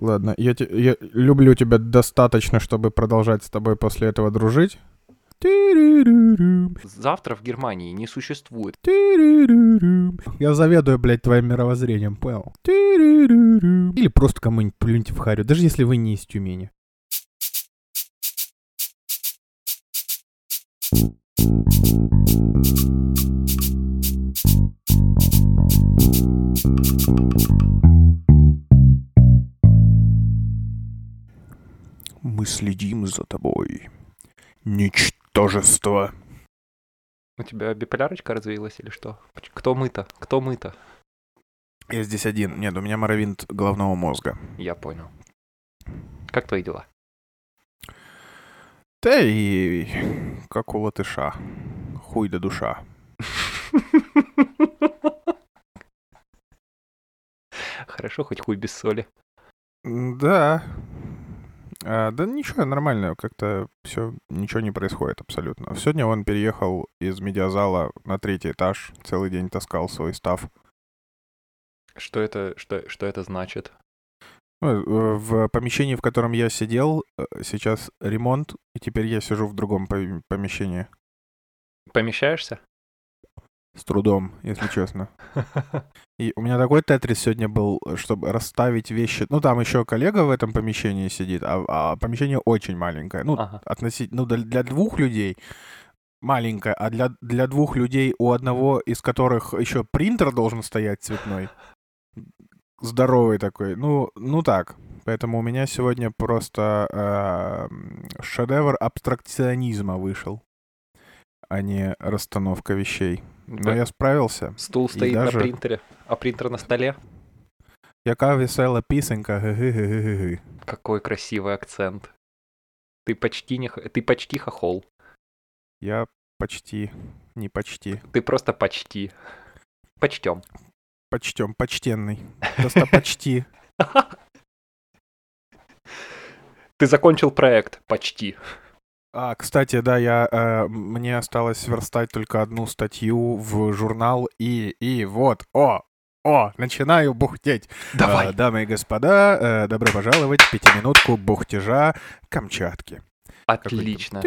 Ладно, я, те- я люблю тебя достаточно, чтобы продолжать с тобой после этого дружить. Завтра в Германии не существует. Я заведую, блядь, твоим мировоззрением, понял? Или просто кому-нибудь плюньте в харю, даже если вы не из Тюмени. Мы следим за тобой. Ничтожество. У тебя биполярочка развилась или что? Кто мы-то? Кто мы-то? Я здесь один. Нет, у меня моровинт головного мозга. Я понял. Как твои дела? Да и как у латыша. Хуй да душа. Хорошо, хоть хуй без соли. Да. А, да ничего, нормально. Как-то все, ничего не происходит абсолютно. Сегодня он переехал из медиазала на третий этаж. Целый день таскал свой став. Что это, что, что это значит? Ну, э, В помещении, в котором я сидел, э, сейчас ремонт, и теперь я сижу в другом пом- помещении. Помещаешься? С трудом, если честно. И у меня такой тетрис сегодня был, чтобы расставить вещи. Ну, там еще коллега в этом помещении сидит, а, а помещение очень маленькое. Ну, Ага. относительно, ну, для, двух людей маленькое, а для, для двух людей, у одного из которых еще принтер должен стоять цветной, здоровый такой, ну, ну так. Поэтому у меня сегодня просто э, шедевр абстракционизма вышел, а не расстановка вещей. Но Да. я справился. Стул стоит даже- на принтере, а принтер на столе. Яка весела пісенька. Какой красивый акцент. Ты почти не, ты почти хохол. Я почти, не почти, Ты просто почти. Почтем. почтем, почтенный. Просто почти. Ты закончил проект. Почти. А, кстати, да, я, э, мне осталось верстать только одну статью в журнал, и, и вот, о, о, начинаю бухтеть. Давай. Э, дамы и господа, э, добро пожаловать в пятиминутку бухтежа Камчатки. Отлично.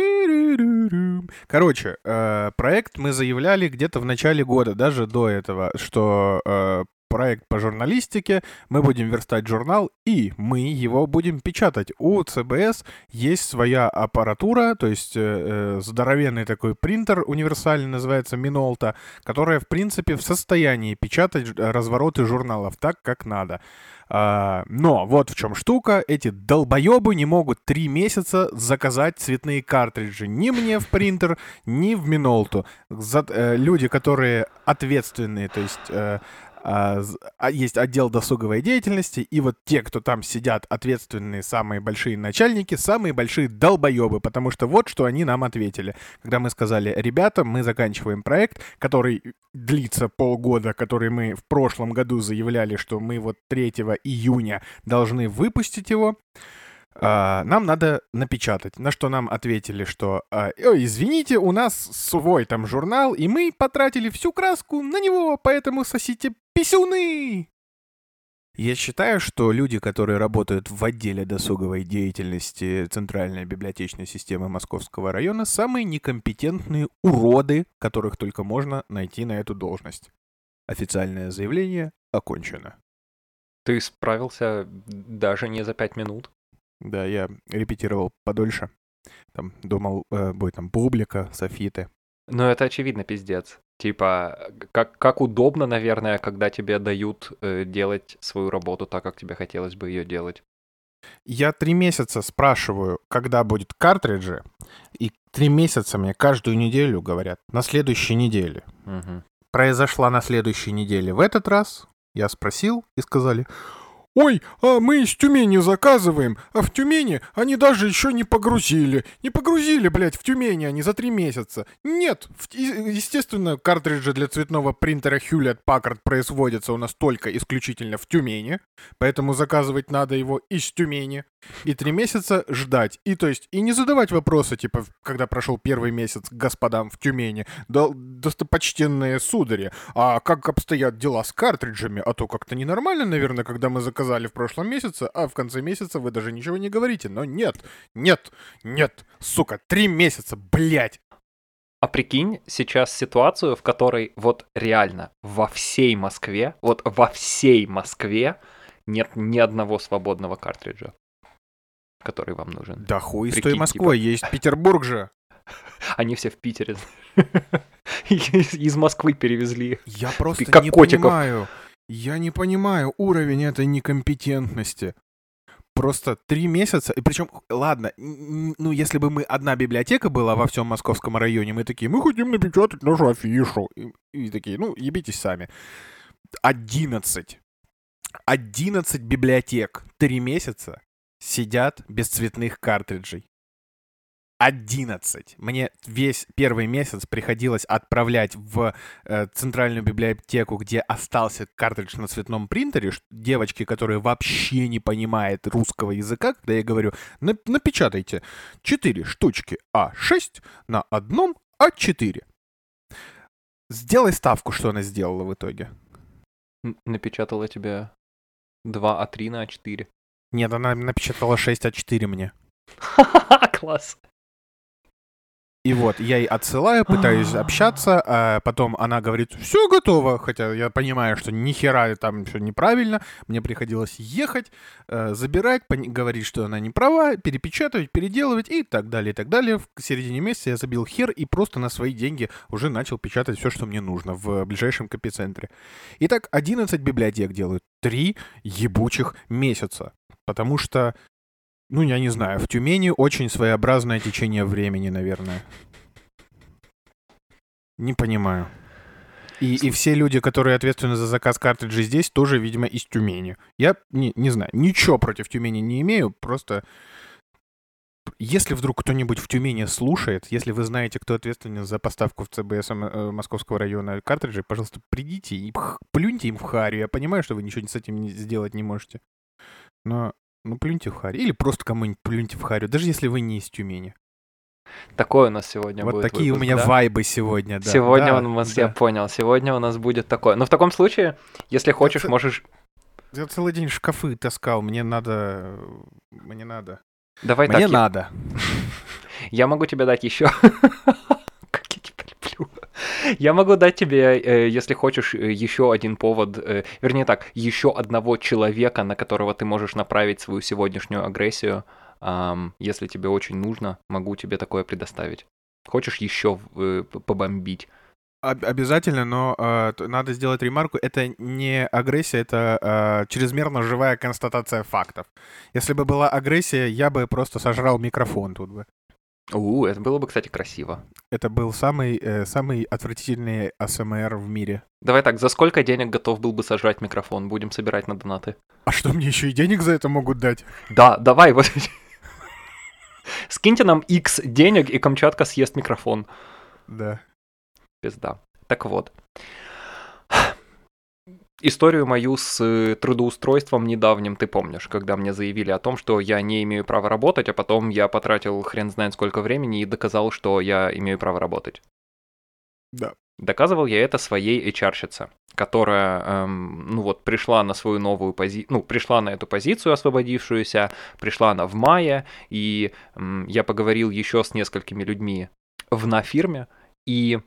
Короче, э, проект мы заявляли где-то в начале года, даже до этого, что э, проект по журналистике, мы будем верстать журнал, и мы его будем печатать. У ЦБС есть своя аппаратура, то есть э, э, здоровенный такой принтер универсальный, называется Минолта, которая, в принципе, в состоянии печатать развороты журналов так, как надо. А, но вот в чем штука, эти долбоебы не могут три месяца заказать цветные картриджи ни мне в принтер, ни в Минолту. За- э, люди, которые ответственные, то есть э, есть отдел досуговой деятельности, и вот те, кто там сидят, ответственные, самые большие начальники, самые большие долбоебы, потому что вот что они нам ответили. Когда мы сказали, ребята, мы заканчиваем проект, который длится полгода, который мы в прошлом году заявляли, что мы вот 3 июня должны выпустить его, а, нам надо напечатать. На что нам ответили, что а, «Ой, извините, у нас свой там журнал, и мы потратили всю краску на него, поэтому сосите писюны!» Я считаю, что люди, которые работают в отделе досуговой деятельности Центральной библиотечной системы Московского района, самые некомпетентные уроды, которых только можно найти на эту должность. Официальное заявление окончено. Ты справился даже не за пять минут. Да, я репетировал подольше. Там думал, э, будет там публика, софиты. Но это очевидно пиздец. Типа, как, как удобно, наверное, когда тебе дают э, делать свою работу так, как тебе хотелось бы ее делать. Я три месяца спрашиваю, когда будет картриджи, и три месяца мне каждую неделю говорят, на следующей неделе. Мгм. Произошла на следующей неделе. В этот раз я спросил и сказали, «Ой, а мы из Тюмени заказываем, а в Тюмени они даже еще не погрузили. Не погрузили, блядь, в Тюмени они за три месяца. Нет, в- естественно, картриджи для цветного принтера Hewlett Packard производятся у нас только исключительно в Тюмени, поэтому заказывать надо его из Тюмени. И три месяца ждать. И то есть, и не задавать вопросы, типа, когда прошел первый месяц господам в Тюмени, да, достопочтенные судари, а как обстоят дела с картриджами? А то как-то ненормально, наверное, когда мы заказали сказали в прошлом месяце, а в конце месяца вы даже ничего не говорите. Но нет, нет, нет, сука, три месяца, блядь. А прикинь сейчас ситуацию, в которой вот реально во всей Москве, вот во всей Москве нет ни одного свободного картриджа, который вам нужен. Да хуй с той Прикинь, Москвой, есть Петербург же. Они все в Питере. Из из Москвы перевезли. Я просто как не котиков. понимаю. Я не понимаю уровень этой некомпетентности. Просто три месяца, и причем, ладно, ну если бы мы одна библиотека была во всем московском районе, мы такие, мы хотим напечатать нашу афишу. И, и такие, ну, ебитесь сами. Одиннадцать. Одиннадцать библиотек. Три месяца сидят без цветных картриджей. 11. Мне весь первый месяц приходилось отправлять в э, центральную библиотеку, где остался картридж на цветном принтере, девочки, которые вообще не понимают русского языка, когда я говорю, «На- напечатайте 4 штучки А6 на одном А4. Сделай ставку, что она сделала в итоге. Напечатала тебе 2 А3 на А4. Нет, она напечатала 6 А4 мне. Класс. И вот, я ей отсылаю, пытаюсь общаться, а потом она говорит, все готово, хотя я понимаю, что ни хера там все неправильно, мне приходилось ехать, э, забирать, говорить, что она не права, перепечатывать, переделывать и так далее, и так далее. В середине месяца я забил хер и просто на свои деньги уже начал печатать все, что мне нужно в ближайшем копицентре. Итак, 11 библиотек делают, 3 ебучих месяца, потому что ну, я не знаю, в Тюмени очень своеобразное течение времени, наверное. Не понимаю. И, и все люди, которые ответственны за заказ картриджей здесь, тоже, видимо, из Тюмени. Я не, не знаю, ничего против Тюмени не имею, просто если вдруг кто-нибудь в Тюмени слушает, если вы знаете, кто ответственен за поставку в ЦБС э, Московского района картриджей, пожалуйста, придите и плюньте им в харю. Я понимаю, что вы ничего с этим сделать не можете. Но, ну, плюньте в харю. Или просто кому-нибудь плюньте в харю, даже если вы не из Тюмени. Такой у нас сегодня вот будет такие у выпуск, меня да? вайбы сегодня, да. Сегодня Да, он у нас, я да. понял, сегодня у нас будет такое. Но в таком случае, если хочешь, ц- можешь... Я целый день шкафы таскал, мне надо... Мне надо. Давай Мне так, я- надо. я могу тебе дать еще... Как я тебя люблю. Я могу дать тебе, э, если хочешь, э, еще один повод, э, вернее так, еще одного человека, на которого ты можешь направить свою сегодняшнюю агрессию. Если тебе очень нужно, могу тебе такое предоставить. Хочешь еще побомбить? Об- обязательно, но э, надо сделать ремарку. Это не агрессия, это э, чрезмерно живая констатация фактов. Если бы была агрессия, я бы просто сожрал микрофон тут бы. У, это было бы, кстати, красиво. Это был самый, э, самый отвратительный АСМР в мире. Давай так, за сколько денег готов был бы сожрать микрофон? Будем собирать на донаты. А что, мне еще и денег за это могут дать? Да, давай, вот. Скиньте нам X денег, и Камчатка съест микрофон. Да. Пизда. Так вот. Историю мою с э, трудоустройством недавним ты помнишь, когда мне заявили о том, что я не имею права работать, а потом я потратил хрен знает сколько времени и доказал, что я имею право работать. Да. Доказывал я это своей HR-щице, которая, эм, ну вот, пришла на свою новую позицию, ну, пришла на эту позицию освободившуюся, пришла она в мае, и м, я поговорил еще с несколькими людьми в на фирме, и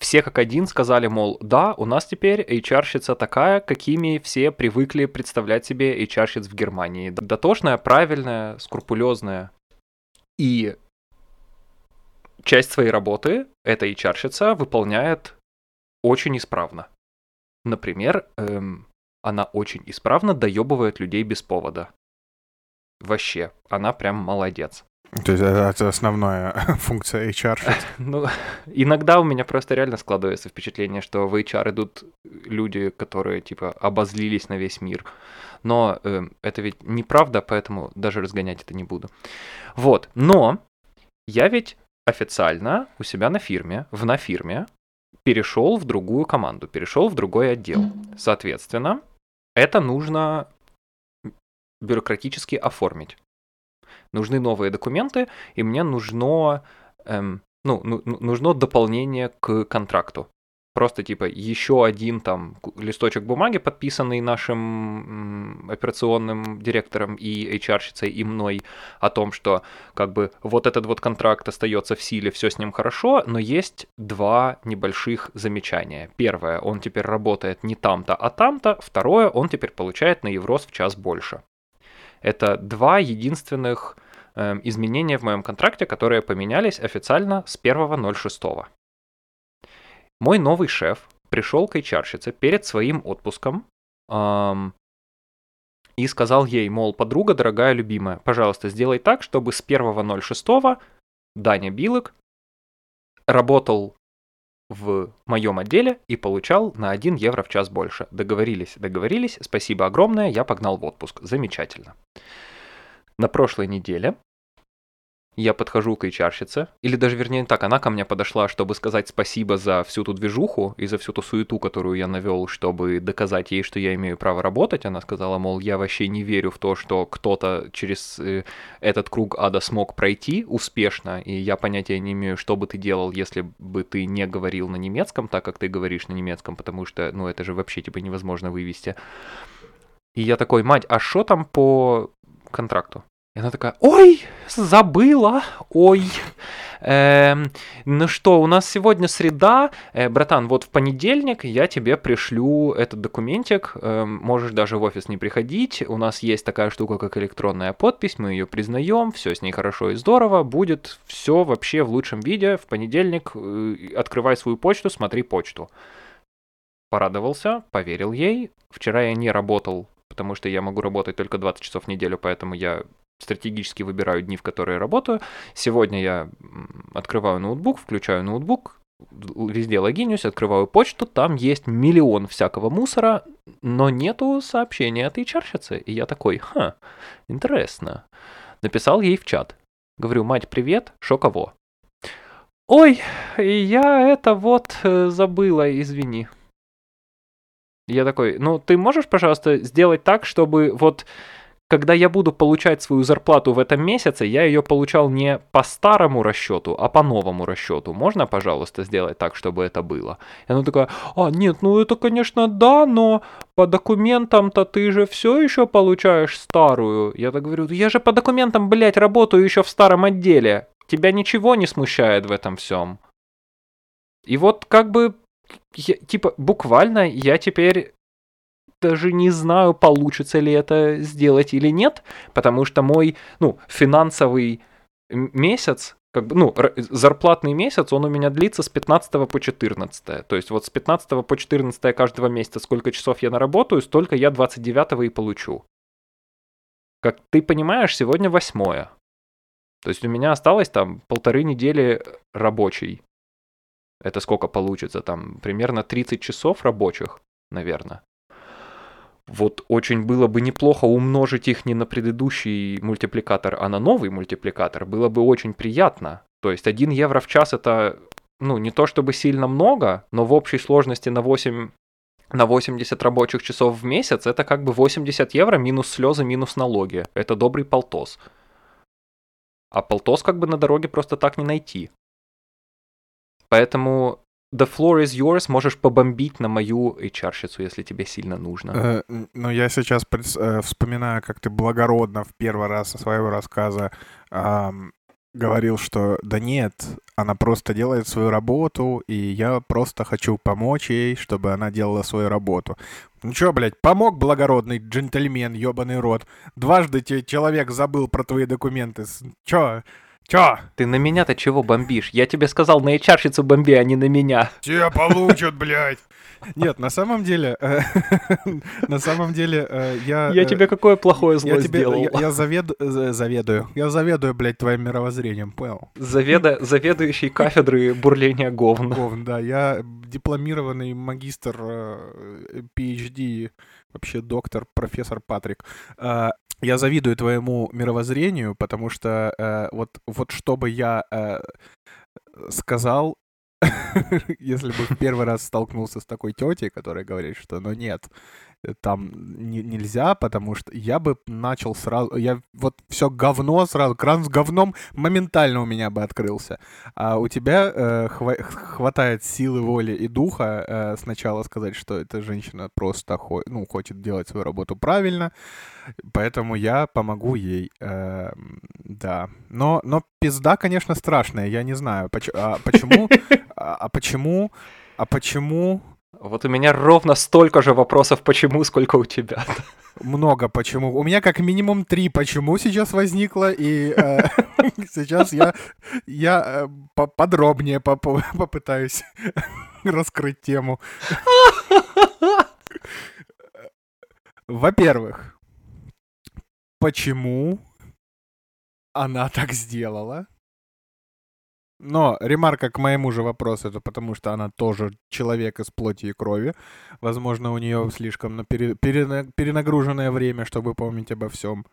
все как один сказали, мол, да, у нас теперь HR-щица такая, какими все привыкли представлять себе HR-щиц в Германии. Дотошная, правильная, скрупулезная. И часть своей работы эта HR-щица выполняет очень исправно. Например, эм, она очень исправно доебывает людей без повода. Вообще, она прям молодец. То есть это, это основная функция HR. Ну, иногда у меня просто реально складывается впечатление, что в HR идут люди, которые, типа, обозлились на весь мир. Но э, это ведь неправда, поэтому даже разгонять это не буду. Вот, но я ведь официально у себя на фирме, в на фирме, перешел в другую команду, перешел в другой отдел. Соответственно, это нужно бюрократически оформить. Нужны новые документы, и мне нужно, эм, ну, ну, ну, нужно дополнение к контракту. Просто типа еще один там листочек бумаги, подписанный нашим операционным директором и HR-щицей и мной, о том, что как бы вот этот вот контракт остается в силе, все с ним хорошо, но есть два небольших замечания. Первое, он теперь работает не там-то, а там-то. Второе, он теперь получает на Еврос в час больше. Это два единственных э, изменения в моем контракте, которые поменялись официально с 1.06. Мой новый шеф пришел к HR перед своим отпуском эм, и сказал ей, мол, подруга, дорогая, любимая, пожалуйста, сделай так, чтобы с 1.06 Даня Билык работал в моем отделе и получал на 1 евро в час больше. Договорились, договорились, спасибо огромное, я погнал в отпуск. Замечательно. На прошлой неделе я подхожу к HR-щице, или даже вернее так, она ко мне подошла, чтобы сказать спасибо за всю ту движуху и за всю ту суету, которую я навел, чтобы доказать ей, что я имею право работать. Она сказала, мол, я вообще не верю в то, что кто-то через э, этот круг ада смог пройти успешно, и я понятия не имею, что бы ты делал, если бы ты не говорил на немецком, так как ты говоришь на немецком, потому что, ну, это же вообще типа невозможно вывести. И я такой, мать, а что там по контракту? И она такая, ой, забыла, ой. Эм, ну что, у нас сегодня среда, э, братан, вот в понедельник я тебе пришлю этот документик, э, можешь даже в офис не приходить, у нас есть такая штука, как электронная подпись, мы ее признаем, все с ней хорошо и здорово, будет все вообще в лучшем виде, в понедельник э, открывай свою почту, смотри почту. Порадовался, поверил ей, вчера я не работал потому что я могу работать только 20 часов в неделю, поэтому я стратегически выбираю дни, в которые работаю. Сегодня я открываю ноутбук, включаю ноутбук, везде логинюсь, открываю почту, там есть миллион всякого мусора, но нету сообщения от HR-щицы. И я такой, ха, интересно. Написал ей в чат. Говорю, мать, привет, шо кого? Ой, я это вот э, забыла, извини. Я такой, ну ты можешь, пожалуйста, сделать так, чтобы вот когда я буду получать свою зарплату в этом месяце, я ее получал не по старому расчету, а по новому расчету. Можно, пожалуйста, сделать так, чтобы это было? И она такая, а, нет, ну это, конечно, да, но по документам-то ты же все еще получаешь старую. Я так говорю, я же по документам, блядь, работаю еще в старом отделе. Тебя ничего не смущает в этом всем. И вот как бы, я, типа, буквально я теперь даже не знаю, получится ли это сделать или нет, потому что мой, ну, финансовый месяц, как бы, ну, зарплатный месяц, он у меня длится с 15 по 14. То есть вот с 15 по 14 каждого месяца, сколько часов я наработаю, столько я 29 и получу. Как ты понимаешь, сегодня восьмое. То есть у меня осталось там полторы недели рабочей. Это сколько получится? Там примерно 30 часов рабочих, наверное. Вот очень было бы неплохо умножить их не на предыдущий мультипликатор, а на новый мультипликатор. Было бы очень приятно. То есть 1 евро в час это, ну, не то чтобы сильно много, но в общей сложности на 8 на 80 рабочих часов в месяц это как бы 80 евро минус слезы, минус налоги. Это добрый полтос. А полтос как бы на дороге просто так не найти. Поэтому The floor is yours, можешь побомбить на мою HR-щицу, если тебе сильно нужно. Э, ну, я сейчас э, вспоминаю, как ты благородно в первый раз со своего рассказа э, говорил, что да нет, она просто делает свою работу, и я просто хочу помочь ей, чтобы она делала свою работу. Ну чё, блядь, помог благородный джентльмен, ёбаный рот. Дважды тебе человек забыл про твои документы. Чё? Чё? Ты на меня-то чего бомбишь? Я тебе сказал, на HR-щицу бомби, а не на меня. Тебя получат, блядь. Нет, на самом деле, э, на самом деле, э, я... Я э, тебе какое плохое зло сделал? Я, я заведу, заведую, я заведую, блядь, твоим мировоззрением, понял? Заведующий кафедры бурления говн. Говн, да, я дипломированный магистр PhD, вообще доктор, профессор Патрик я завидую твоему мировоззрению, потому что э, вот, вот чтобы я э, сказал, если бы в первый раз столкнулся с такой тетей, которая говорит, что ну нет, там не, нельзя, потому что я бы начал сразу, я вот все говно сразу, кран с говном моментально у меня бы открылся. А у тебя э, хва- хватает силы воли и духа э, сначала сказать, что эта женщина просто хо- ну, хочет делать свою работу правильно, поэтому я помогу ей. Э, да. Но, но пизда, конечно, страшная, я не знаю. Поч- а почему? А, а почему? А почему? Вот у меня ровно столько же вопросов почему, сколько у тебя. Много почему. У меня как минимум три почему сейчас возникло, и э, сейчас я, я э, подробнее поп попытаюсь раскрыть тему. Во-первых, почему она так сделала? Но ремарка к моему же вопросу, это потому что она тоже человек из плоти и крови. Возможно, у нее слишком пере, пере, перенагруженное время, чтобы помнить обо всем.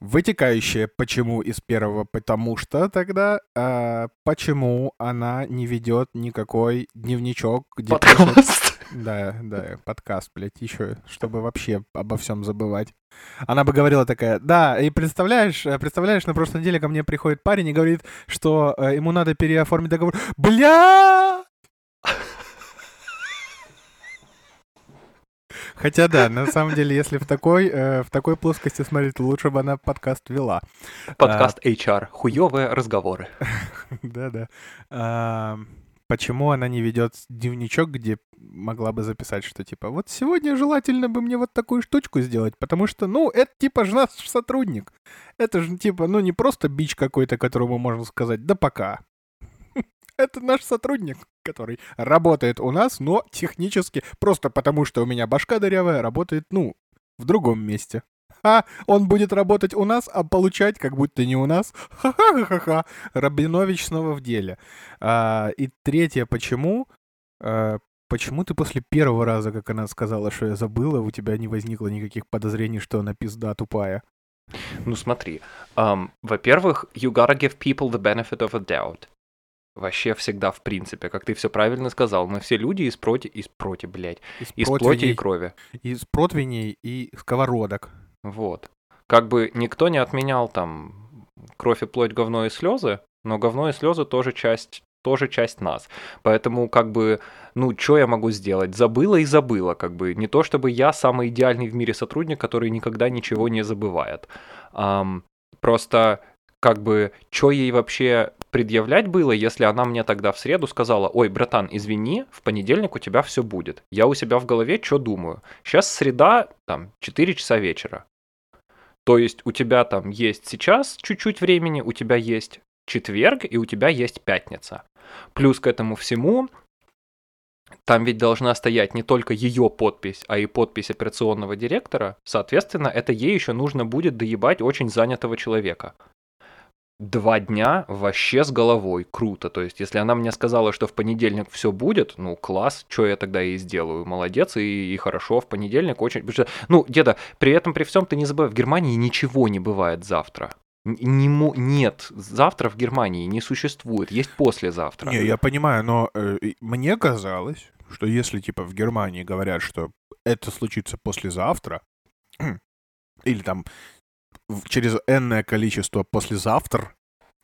Вытекающее почему из первого, потому что тогда а, почему она не ведет никакой дневничок, где Подкаст. пишет... Да, да, подкаст, блядь, еще, чтобы вообще обо всем забывать. Она бы говорила такая, да, и представляешь, э, представляешь, на прошлой неделе ко мне приходит парень и говорит, что э, ему надо переоформить договор. Бля! Хотя да, на самом деле, если в такой, э, в такой плоскости смотреть, лучше бы она подкаст вела. Подкаст HR. Хуёвые разговоры. Да-да. А, почему она не ведет дневничок, где могла бы записать, что типа, вот сегодня желательно бы мне вот такую штучку сделать, потому что, ну, это типа же наш сотрудник. Это же типа, ну, не просто бич какой-то, которому можно сказать, да пока. Это наш сотрудник, который работает у нас, но технически, просто потому что у меня башка дырявая, работает, ну, в другом месте. А он будет работать у нас, а получать как будто не у нас. Ха-ха-ха-ха. Рабинович снова в деле. А, и третье, почему? А, почему ты после первого раза, как она сказала, что я забыла, у тебя не возникло никаких подозрений, что она пизда тупая? Ну смотри, um, во-первых, you gotta give people the benefit of a doubt. Вообще всегда, в принципе, как ты все правильно сказал, мы все люди из проти, из проти, блядь, из, из плоти и крови. Из противней и сковородок. Вот. Как бы никто не отменял там кровь и плоть, говно и слезы, но говно и слезы тоже часть тоже часть нас. Поэтому, как бы, ну, что я могу сделать? Забыла и забыла, как бы. Не то, чтобы я самый идеальный в мире сотрудник, который никогда ничего не забывает. Um, просто, как бы, что ей вообще предъявлять было, если она мне тогда в среду сказала, ой, братан, извини, в понедельник у тебя все будет. Я у себя в голове что думаю? Сейчас среда, там, 4 часа вечера. То есть у тебя там есть сейчас чуть-чуть времени, у тебя есть четверг и у тебя есть пятница. Плюс к этому всему, там ведь должна стоять не только ее подпись, а и подпись операционного директора. Соответственно, это ей еще нужно будет доебать очень занятого человека. Два дня вообще с головой, круто. То есть, если она мне сказала, что в понедельник все будет, ну, класс, что я тогда и сделаю, молодец, и, и хорошо, в понедельник очень... Ну, деда, при этом, при всем, ты не забывай, в Германии ничего не бывает завтра. Не, нет, завтра в Германии не существует, есть послезавтра. Не, я понимаю, но э, мне казалось, что если типа в Германии говорят, что это случится послезавтра, или там через энное количество послезавтра,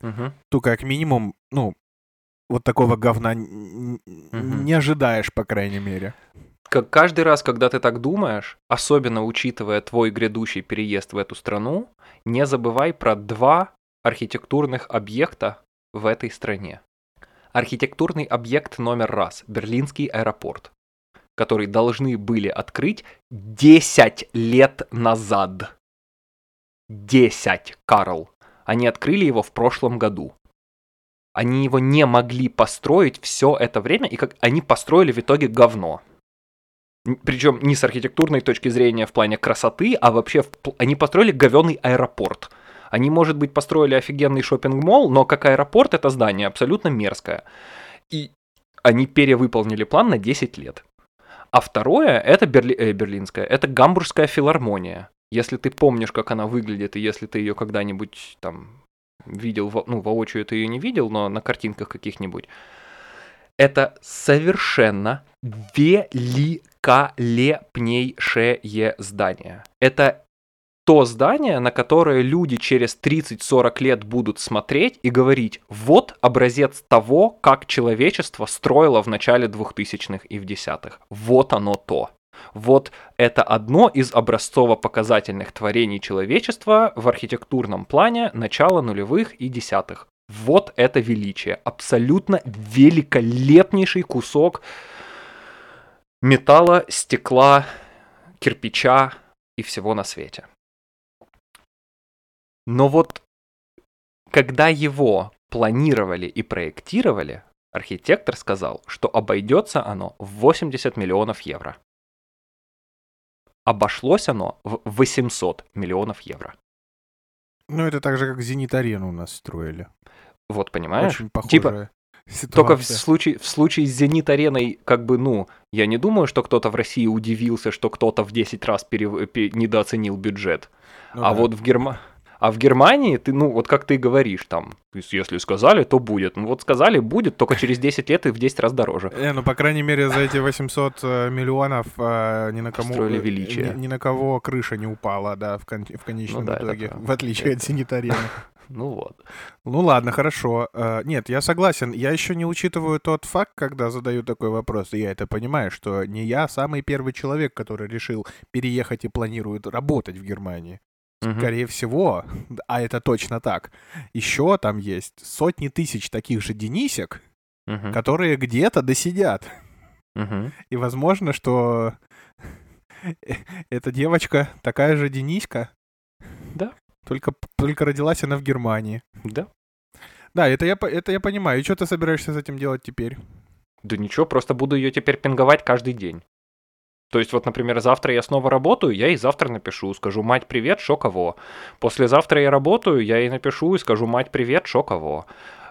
угу. то как минимум, ну, вот такого говна угу. не ожидаешь, по крайней мере. Как каждый раз, когда ты так думаешь, особенно учитывая твой грядущий переезд в эту страну, не забывай про два архитектурных объекта в этой стране. Архитектурный объект номер раз – Берлинский аэропорт, который должны были открыть 10 лет назад. 10, Карл. Они открыли его в прошлом году. Они его не могли построить все это время, и как они построили в итоге говно. Причем не с архитектурной точки зрения в плане красоты, а вообще в... они построили говеный аэропорт. Они, может быть, построили офигенный шопинг-молл, но как аэропорт это здание абсолютно мерзкое. И они перевыполнили план на 10 лет. А второе, это Берли... э, берлинская, это гамбургская филармония. Если ты помнишь, как она выглядит, и если ты ее когда-нибудь там видел, ну, воочию ты ее не видел, но на картинках каких-нибудь. Это совершенно великолепнейшее здание. Это то здание, на которое люди через 30-40 лет будут смотреть и говорить, вот образец того, как человечество строило в начале 2000-х и в десятых. Вот оно то. Вот это одно из образцово-показательных творений человечества в архитектурном плане начала нулевых и десятых. Вот это величие. Абсолютно великолепнейший кусок металла, стекла, кирпича и всего на свете. Но вот когда его планировали и проектировали, архитектор сказал, что обойдется оно в 80 миллионов евро. Обошлось оно в 800 миллионов евро. Ну, это так же, как «Зенит-арену» у нас строили. Вот, понимаешь? Очень похоже. Типа, Только в случае, в случае с «Зенит-ареной», как бы, ну, я не думаю, что кто-то в России удивился, что кто-то в 10 раз пере... Пере... недооценил бюджет. Ну а да. вот в Германии... А в Германии ты, ну, вот как ты говоришь, там, то есть, если сказали, то будет. Ну, вот сказали, будет, только через 10 лет и в 10 раз дороже. Э, ну, по крайней мере, за эти 800 э, миллионов э, ни на кому... Строили величие. Ни, ни на кого крыша не упала, да, в, кон- в конечном Ну да, это итоге. правда. В отличие от «Зенит-арены». Ну вот. Ну ладно, хорошо. Э, Нет, я согласен. Я еще не учитываю тот факт, когда задаю такой вопрос, и я это понимаю, что не я самый первый человек, который решил переехать и планирует работать в Германии. Мгм. Скорее всего, а это точно так. Еще там есть сотни тысяч таких же Денисек, Мгм. которые где-то досидят. Мгм. И возможно, что эта девочка такая же Дениська. Только, только родилась она в Германии. Да. Да, это я, это я понимаю. И что ты собираешься с этим делать теперь? Да ничего, просто буду ее теперь пинговать каждый день. То есть вот, например, завтра я снова работаю, я ей завтра напишу, скажу «Мать, привет, шо кого?». Послезавтра я работаю, я ей напишу и скажу «Мать, привет, шо кого?».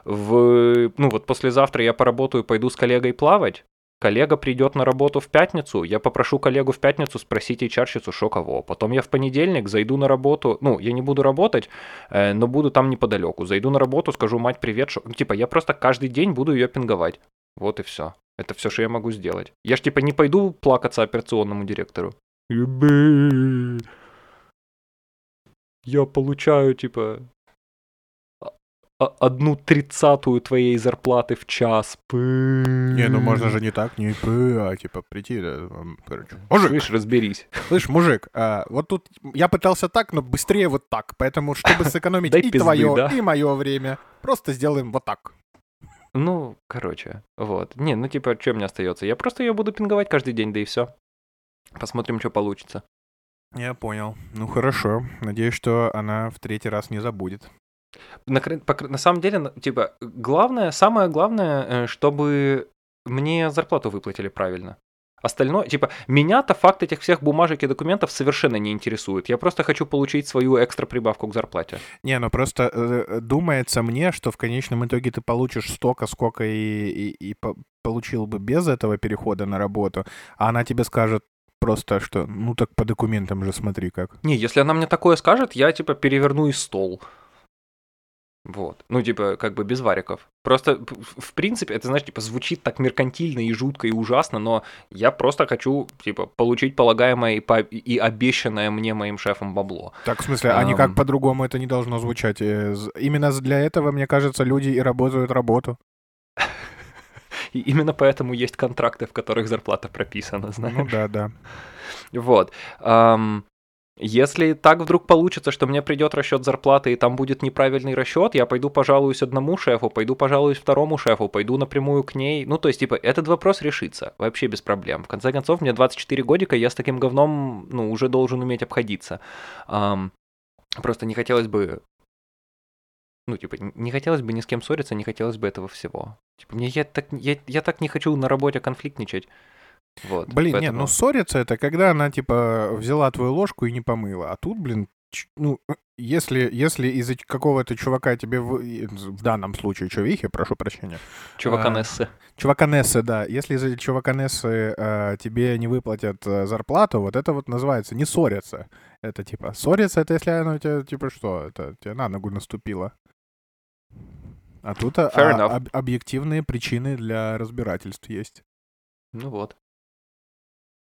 В... Ну вот послезавтра я поработаю, пойду с коллегой плавать, коллега придет на работу в пятницу, я попрошу коллегу в пятницу спросить HR-щицу шо кого. Потом я в понедельник зайду на работу, ну, я не буду работать, э, но буду там неподалеку. Зайду на работу, скажу «Мать, привет, шо...» Типа, я просто каждый день буду ее пинговать. Вот и все. Это все, что я могу сделать. Я ж типа не пойду плакаться операционному директору. «Ебы, Я получаю, типа, одну тридцатую твоей зарплаты в час. Не, ну можно же не так, не «п», а типа прийти, да, короче. Мужик, Слышь, разберись. слышь, мужик, а, вот тут я пытался так, но быстрее вот так. Поэтому, чтобы сэкономить и пизды, твое, да? и мое время, просто сделаем вот так. Ну, короче, вот. Не, ну типа, что мне остается? Я просто ее буду пинговать каждый день, да и все. Посмотрим, что получится. Я понял. Ну хорошо. Надеюсь, что она в третий раз не забудет. На, на самом деле, типа, главное, самое главное, э, чтобы мне зарплату выплатили правильно. Остальное, типа, меня-то факт этих всех бумажек и документов совершенно не интересует. Я просто хочу получить свою экстра прибавку к зарплате. Не, ну просто э, думается мне, что в конечном итоге ты получишь столько, сколько и, и, и по- получил бы без этого перехода на работу, а она тебе скажет просто, что ну так по документам же смотри как. Не, если она мне такое скажет, я, типа, переверну и стол. Вот. Ну, типа, как бы без вариков. Просто, в принципе, это, знаешь, типа, звучит так меркантильно и жутко и ужасно, но я просто хочу, типа, получить полагаемое и, по- и обещанное мне моим шефом бабло. Так, в смысле, а никак Ам. по-другому это не должно звучать. Э, Именно для этого, мне кажется, люди и работают работу. И именно поэтому есть контракты, в которых зарплата прописана, знаешь. Ну да, да. Вот. Ам, если так вдруг получится, что мне придет расчет зарплаты и там будет неправильный расчет, я пойду пожалуюсь одному шефу, пойду пожалуюсь второму шефу, пойду напрямую к ней. Ну, то есть, типа, этот вопрос решится вообще без проблем. В конце концов, мне 24 годика, я с таким говном, ну, уже должен уметь обходиться. Ам, просто не хотелось бы ну, типа, не хотелось бы ни с кем ссориться, не хотелось бы этого всего. Типа, мне я так, я, я так не хочу на работе конфликтничать. Вот. Блин, нет, поэтому- ну ссориться это когда она, типа, взяла твою ложку и не помыла. А тут, блин, ну, э, если, если из-за какого-то чувака тебе, в, и- в данном случае чувихи, прошу прощения, Чувака а, Нессы. чуваканессы, да, если из-за чуваканессы э, тебе не выплатят э, зарплату, вот это вот называется не ссориться. Это типа, ссориться, это если она у тебя, типа, что, это тебе на ногу наступила. А тут а, а, об- объективные причины для разбирательств есть. Ну вот.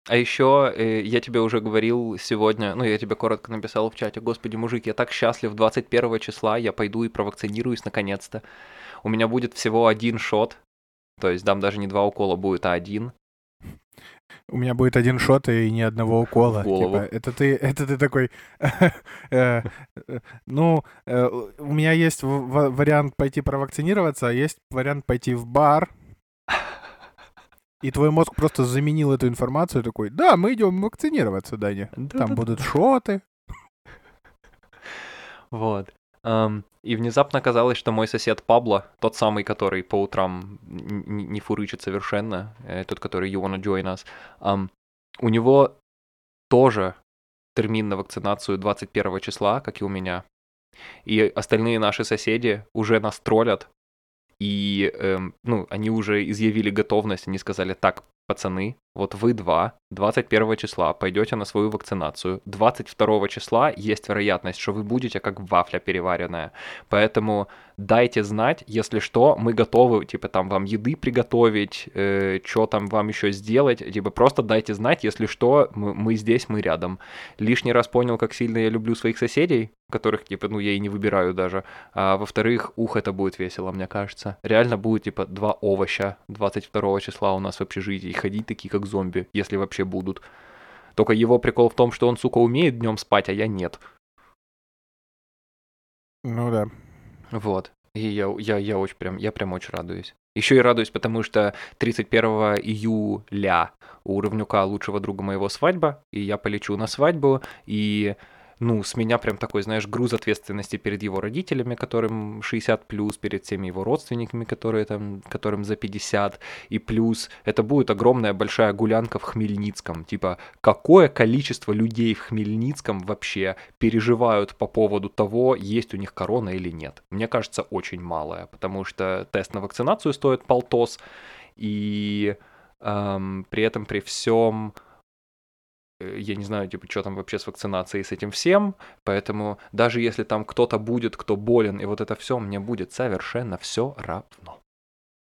А еще э, я тебе уже говорил сегодня, ну я тебе коротко написал в чате, господи, мужик, я так счастлив, 21 числа я пойду и провакцинируюсь наконец-то. У меня будет всего один шот, то есть там даже не два укола будет, а один. У меня будет один шот и ни одного укола. Типа, это ты, это ты такой. э, э, Ну, у меня есть вариант пойти провакцинироваться, а есть вариант пойти в бар. И твой мозг просто заменил эту информацию такой, да, мы идем вакцинироваться, Даня. Там будут шоты. Вот. Ам, и внезапно оказалось, что мой сосед Пабло, тот самый, который по утрам не фурычит совершенно, э, тот, который you wanna join us, ам, у него тоже термин на вакцинацию 21 числа, как и у меня. И остальные наши соседи уже нас троллят, и, эм, ну, они уже изъявили готовность, они сказали, так, пацаны, вот вы два 21 числа пойдете на свою вакцинацию, 22 числа есть вероятность, что вы будете как вафля переваренная, поэтому дайте знать, если что, мы готовы, типа, там, вам еды приготовить, что там вам еще сделать, типа, просто дайте знать, если что, мы, мы здесь, мы рядом. Лишний раз понял, как сильно я люблю своих соседей, которых, типа, ну, я и не выбираю даже, а во-вторых, ух, это будет весело, мне кажется. Реально будет, типа, два овоща 22 числа у нас в общежитии, ходить такие, как зомби, если вообще будут. Только его прикол в том, что он, сука, умеет днем спать, а я нет. Ну да. Вот. И я, я, я очень прям, я прям очень радуюсь. Еще и радуюсь, потому что 31 июля у Равнюка лучшего друга моего свадьба, и я полечу на свадьбу, и ну, с меня прям такой, знаешь, груз ответственности перед его родителями, которым 60 плюс, перед всеми его родственниками, которые там, которым за 50, и плюс это будет огромная большая гулянка в Хмельницком. Типа, какое количество людей в Хмельницком вообще переживают по поводу того, есть у них корона или нет? Мне кажется, очень малое, потому что тест на вакцинацию стоит полтос, и эм, при этом при всем я не знаю, типа, что там вообще с вакцинацией, с этим всем, поэтому даже если там кто-то будет, кто болен, и вот это все, мне будет совершенно все равно.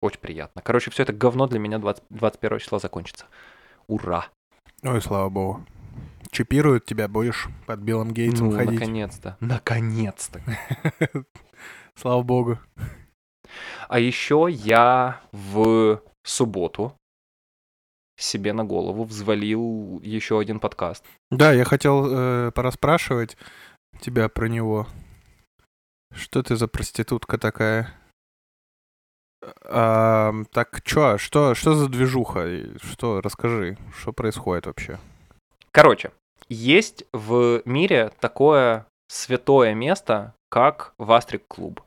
Очень приятно. Короче, все это говно для меня 20 21 числа закончится. Ура! Ой, слава богу. Чипируют тебя, будешь под Биллом Гейтсом ну, ходить. наконец-то. Наконец-то. Слава богу. А еще я в субботу себе на голову взвалил еще один подкаст. Да, я хотел э, пораспрашивать тебя про него. Что ты за проститутка такая? А, так чё, что, что за движуха? Что, расскажи, что происходит вообще? Короче, есть в мире такое святое место, как Вастрик клуб.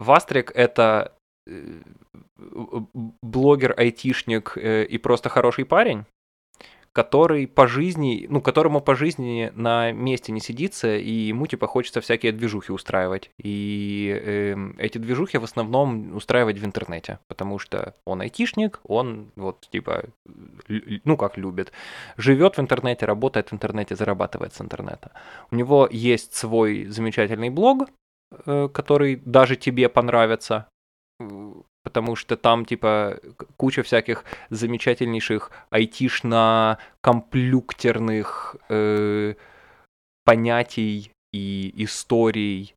Вастрик это блогер, айтишник э, и просто хороший парень, который по жизни, ну, которому по жизни на месте не сидится, и ему, типа, хочется всякие движухи устраивать. И эм, эти движухи в основном устраивать в интернете, потому что он айтишник, он вот, типа, ну, как любит, живет в интернете, работает в интернете, зарабатывает с интернета. У него есть свой замечательный блог, э, который даже тебе понравится, э, потому что там, типа, куча всяких замечательнейших айтишно-комплюктерных э, понятий и историй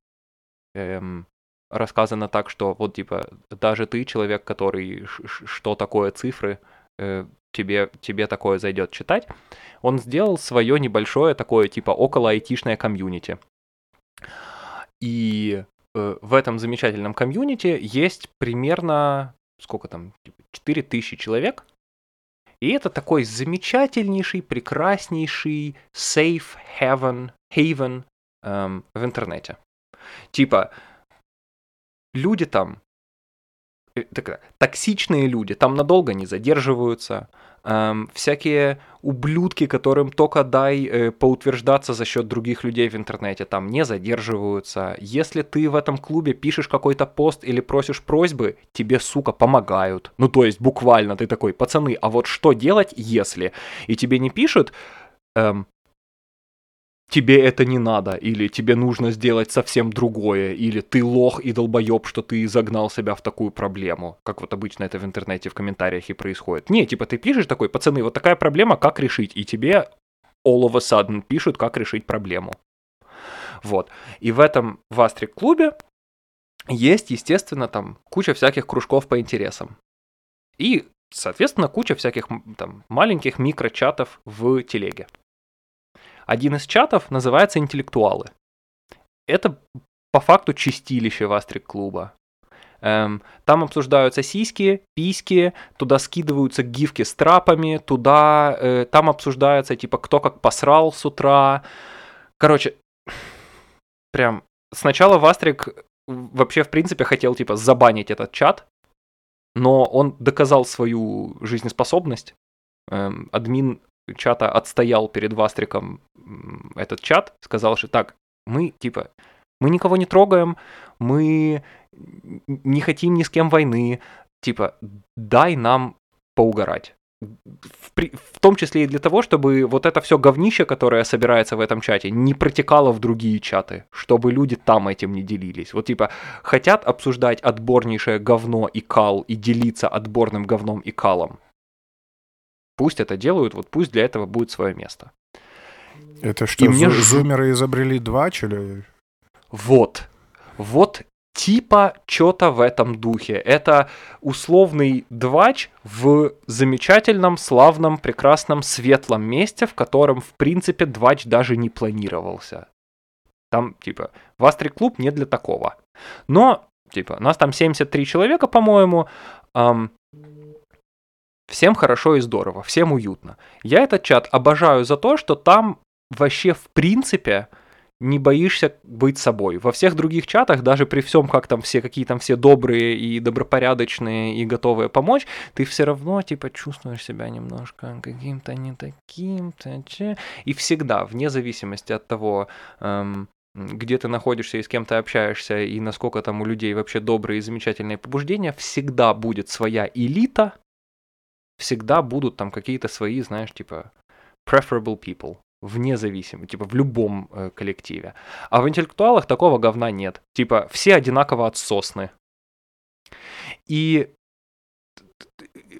эм, рассказано так, что вот, типа, даже ты, человек, который что такое цифры, э, тебе, тебе такое зайдет читать, он сделал свое небольшое такое, типа, около айтишное комьюнити. И в этом замечательном комьюнити есть примерно, сколько там, типа, 4000 человек. И это такой замечательнейший, прекраснейший safe haven, haven эм, в интернете. Типа, люди там, э, так, токсичные люди там надолго не задерживаются. Эм, всякие ублюдки, которым только дай э, поутверждаться за счет других людей в интернете, там не задерживаются. Если ты в этом клубе пишешь какой-то пост или просишь просьбы, тебе, сука, помогают. Ну, то есть, буквально ты такой, пацаны, а вот что делать, если? И тебе не пишут, эм, тебе это не надо, или тебе нужно сделать совсем другое, или ты лох и долбоеб, что ты загнал себя в такую проблему, как вот обычно это в интернете в комментариях и происходит. Не, типа ты пишешь такой, пацаны, вот такая проблема, как решить, и тебе all of a sudden пишут, как решить проблему. Вот. И в этом Вастрик-клубе есть, естественно, там куча всяких кружков по интересам. И, соответственно, куча всяких там маленьких микрочатов в телеге. Один из чатов называется «Интеллектуалы». Это по факту чистилище Вастрик-клуба. Эм, там обсуждаются сиськи, письки, туда скидываются гифки с трапами, туда, э, там обсуждается, типа, кто как посрал с утра. Короче, прям сначала Вастрик вообще, в принципе, хотел, типа, забанить этот чат, но он доказал свою жизнеспособность. Эм, админ чата отстоял перед Вастриком этот чат, сказал, что так, мы, типа, мы никого не трогаем, мы не хотим ни с кем войны, типа, дай нам поугарать. В, при, в том числе и для того, чтобы вот это все говнище, которое собирается в этом чате, не протекало в другие чаты, чтобы люди там этим не делились. Вот типа хотят обсуждать отборнейшее говно и кал и делиться отборным говном и калом. Пусть это делают, вот пусть для этого будет свое место. Это что, и мне... зумеры изобрели два, или? Вот. Вот типа что-то в этом духе. Это условный двач в замечательном, славном, прекрасном, светлом месте, в котором, в принципе, двач даже не планировался. Там, типа, Вастри клуб не для такого. Но, типа, нас там 73 человека, по-моему. Эм, всем хорошо и здорово, всем уютно. Я этот чат обожаю за то, что там вообще в принципе не боишься быть собой. Во всех других чатах, даже при всем, как там все, какие там все добрые и добропорядочные и готовые помочь, ты все равно, типа, чувствуешь себя немножко каким-то не таким-то. И всегда, вне зависимости от того, эм, где ты находишься и с кем ты общаешься, и насколько там у людей вообще добрые и замечательные побуждения, всегда будет своя элита, всегда будут там какие-то свои, знаешь, типа, preferable people вне зависимости, типа в любом э, коллективе. А в интеллектуалах такого говна нет. Типа все одинаково отсосны. И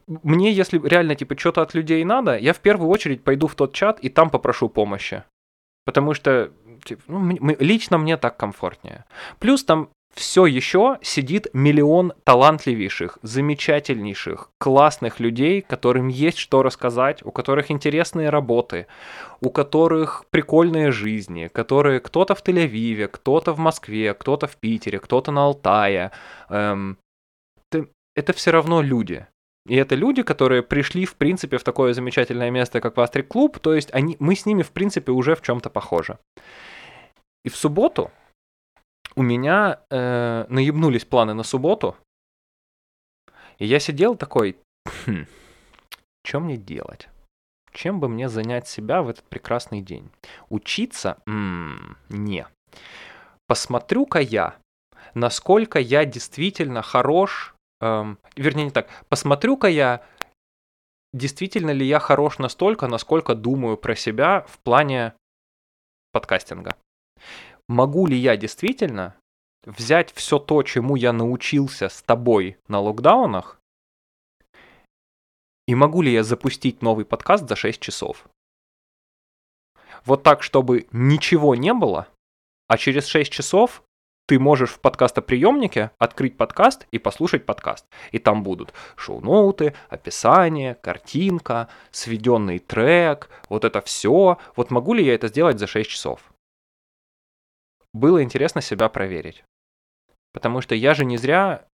мне, если реально типа что-то от людей надо, я в первую очередь пойду в тот чат и там попрошу помощи. Потому что типа, ну, лично мне так комфортнее. Плюс там все еще сидит миллион талантливейших, замечательнейших, классных людей, которым есть что рассказать, у которых интересные работы, у которых прикольные жизни, которые кто-то в Тель-Авиве, кто-то в Москве, кто-то в Питере, кто-то на Алтае. Эм, это, это все равно люди. И это люди, которые пришли, в принципе, в такое замечательное место, как Вастрик Клуб, то есть они, мы с ними, в принципе, уже в чем-то похожи. И в субботу у меня э, наебнулись планы на субботу, и я сидел такой, хм, что мне делать? Чем бы мне занять себя в этот прекрасный день? Учиться? М-м, не. Посмотрю-ка я, насколько я действительно хорош, эм, вернее не так, посмотрю-ка я, действительно ли я хорош настолько, насколько думаю про себя в плане подкастинга могу ли я действительно взять все то, чему я научился с тобой на локдаунах, и могу ли я запустить новый подкаст за 6 часов? Вот так, чтобы ничего не было, а через 6 часов ты можешь в подкастоприемнике открыть подкаст и послушать подкаст. И там будут шоу-ноуты, описание, картинка, сведенный трек, вот это все. Вот могу ли я это сделать за 6 часов? Было интересно себя проверить. Потому что я же не зря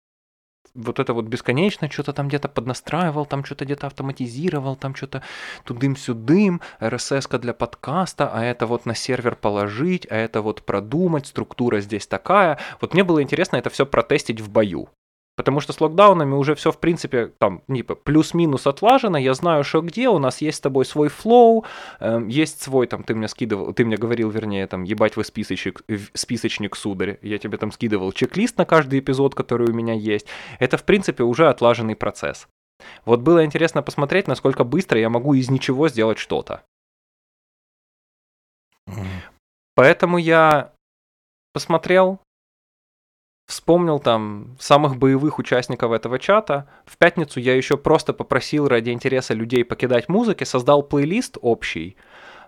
вот это вот бесконечно что-то там где-то поднастраивал, там что-то где-то автоматизировал, там что-то тудым-сюдым, RSS для подкаста, а это вот на сервер положить, а это вот продумать, структура здесь такая. Вот мне было интересно это все протестить в бою. Потому что с локдаунами уже все, в принципе, там, типа, плюс-минус отлажено, я знаю, что где, у нас есть с тобой свой флоу, э, есть свой, там, ты мне скидывал, ты мне говорил, вернее, там, ебать вы списочек, списочник, сударь, я тебе там скидывал чек-лист на каждый эпизод, который у меня есть. Это, в принципе, уже отлаженный процесс. Вот было интересно посмотреть, насколько быстро я могу из ничего сделать что-то. Поэтому я посмотрел, вспомнил там самых боевых участников этого чата. В пятницу я еще просто попросил ради интереса людей покидать музыки, создал плейлист общий.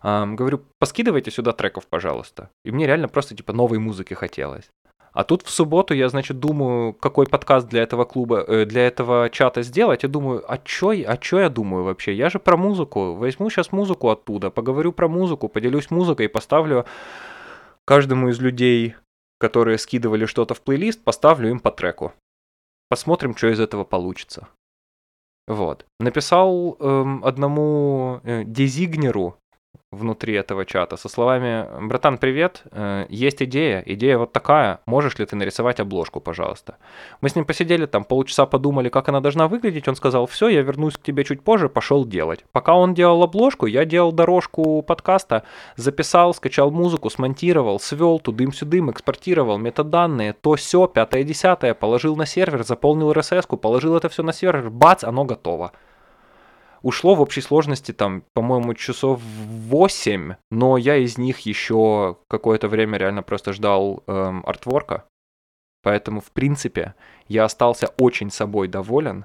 Эм, говорю, поскидывайте сюда треков, пожалуйста. И мне реально просто типа новой музыки хотелось. А тут в субботу я, значит, думаю, какой подкаст для этого клуба, э, для этого чата сделать. Я думаю, а чё, а чё я думаю вообще? Я же про музыку. Возьму сейчас музыку оттуда, поговорю про музыку, поделюсь музыкой, поставлю каждому из людей, которые скидывали что-то в плейлист, поставлю им по треку. Посмотрим, что из этого получится. Вот. Написал эм, одному э, дезигнеру внутри этого чата. Со словами «Братан, привет, э, есть идея, идея вот такая, можешь ли ты нарисовать обложку, пожалуйста?» Мы с ним посидели там, полчаса подумали, как она должна выглядеть, он сказал «Все, я вернусь к тебе чуть позже, пошел делать». Пока он делал обложку, я делал дорожку подкаста, записал, скачал музыку, смонтировал, свел тудым-сюдым, экспортировал метаданные, то все, пятое-десятое, положил на сервер, заполнил RSS-ку, положил это все на сервер, бац, оно готово ушло в общей сложности там, по-моему, часов 8, но я из них еще какое-то время реально просто ждал эм, артворка. Поэтому, в принципе, я остался очень собой доволен.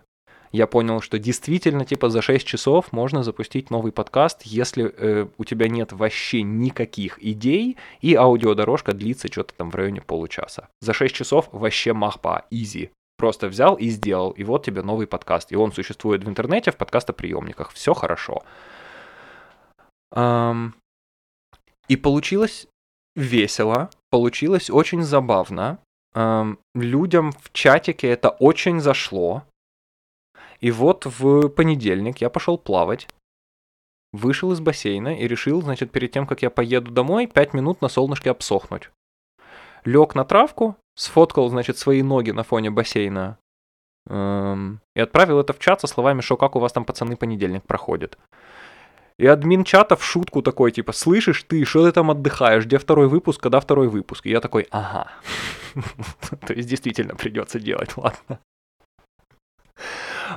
Я понял, что действительно, типа, за 6 часов можно запустить новый подкаст, если э, у тебя нет вообще никаких идей, и аудиодорожка длится что-то там в районе получаса. За 6 часов вообще махпа, изи. Просто взял и сделал, и вот тебе новый подкаст. И он существует в интернете, в подкастоприемниках. Все хорошо. И получилось весело, получилось очень забавно. Людям в чатике это очень зашло. И вот в понедельник я пошел плавать, вышел из бассейна и решил, значит, перед тем, как я поеду домой, 5 минут на солнышке обсохнуть. Лег на травку, сфоткал, значит, свои ноги на фоне бассейна эм, и отправил это в чат со словами, что как у вас там, пацаны, понедельник проходит. И админ чата в шутку такой, типа, слышишь ты, что ты там отдыхаешь, где второй выпуск, когда второй выпуск? И я такой, ага. То есть действительно придется делать, ладно.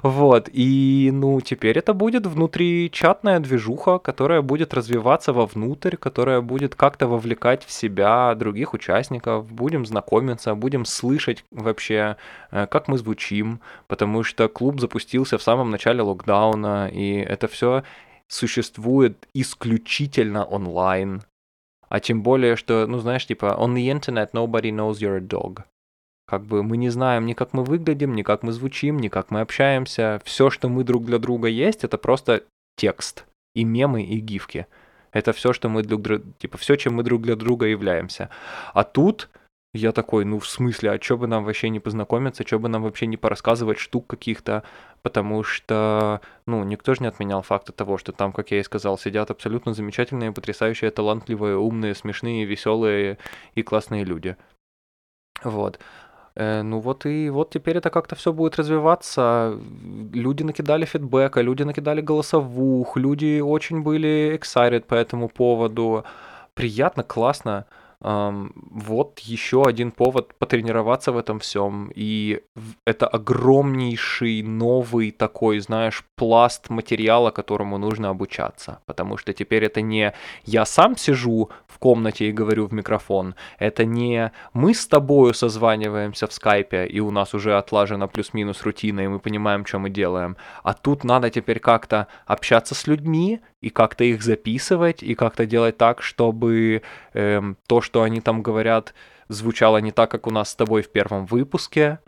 Вот, и, ну, теперь это будет внутричатная движуха, которая будет развиваться вовнутрь, которая будет как-то вовлекать в себя других участников, будем знакомиться, будем слышать вообще, э, как мы звучим, потому что клуб запустился в самом начале локдауна, и это все существует исключительно онлайн. А тем более, что, ну, знаешь, типа, on the internet nobody knows you're a dog. Как бы мы не знаем ни как мы выглядим, ни как мы звучим, ни как мы общаемся. Все, что мы друг для друга есть, это просто текст и мемы, и гифки. Это все, что мы друг друга, типа, все, чем мы друг для друга являемся. А тут я такой, ну в смысле, а что бы нам вообще не познакомиться, что бы нам вообще не порассказывать штук каких-то, потому что, ну, никто же не отменял факта того, что там, как я и сказал, сидят абсолютно замечательные, потрясающие, талантливые, умные, смешные, веселые и классные люди. Вот. Э, ну вот и вот теперь это как-то все будет развиваться. Люди накидали фидбэка, люди накидали голосовух, люди очень были excited по этому поводу. Приятно, классно вот еще один повод потренироваться в этом всем. И это огромнейший новый такой, знаешь, пласт материала, которому нужно обучаться. Потому что теперь это не я сам сижу в комнате и говорю в микрофон, это не мы с тобою созваниваемся в скайпе, и у нас уже отлажена плюс-минус рутина, и мы понимаем, что мы делаем. А тут надо теперь как-то общаться с людьми, и как-то их записывать, и как-то делать так, чтобы эм, то, что они там говорят, звучало не так, как у нас с тобой в первом выпуске.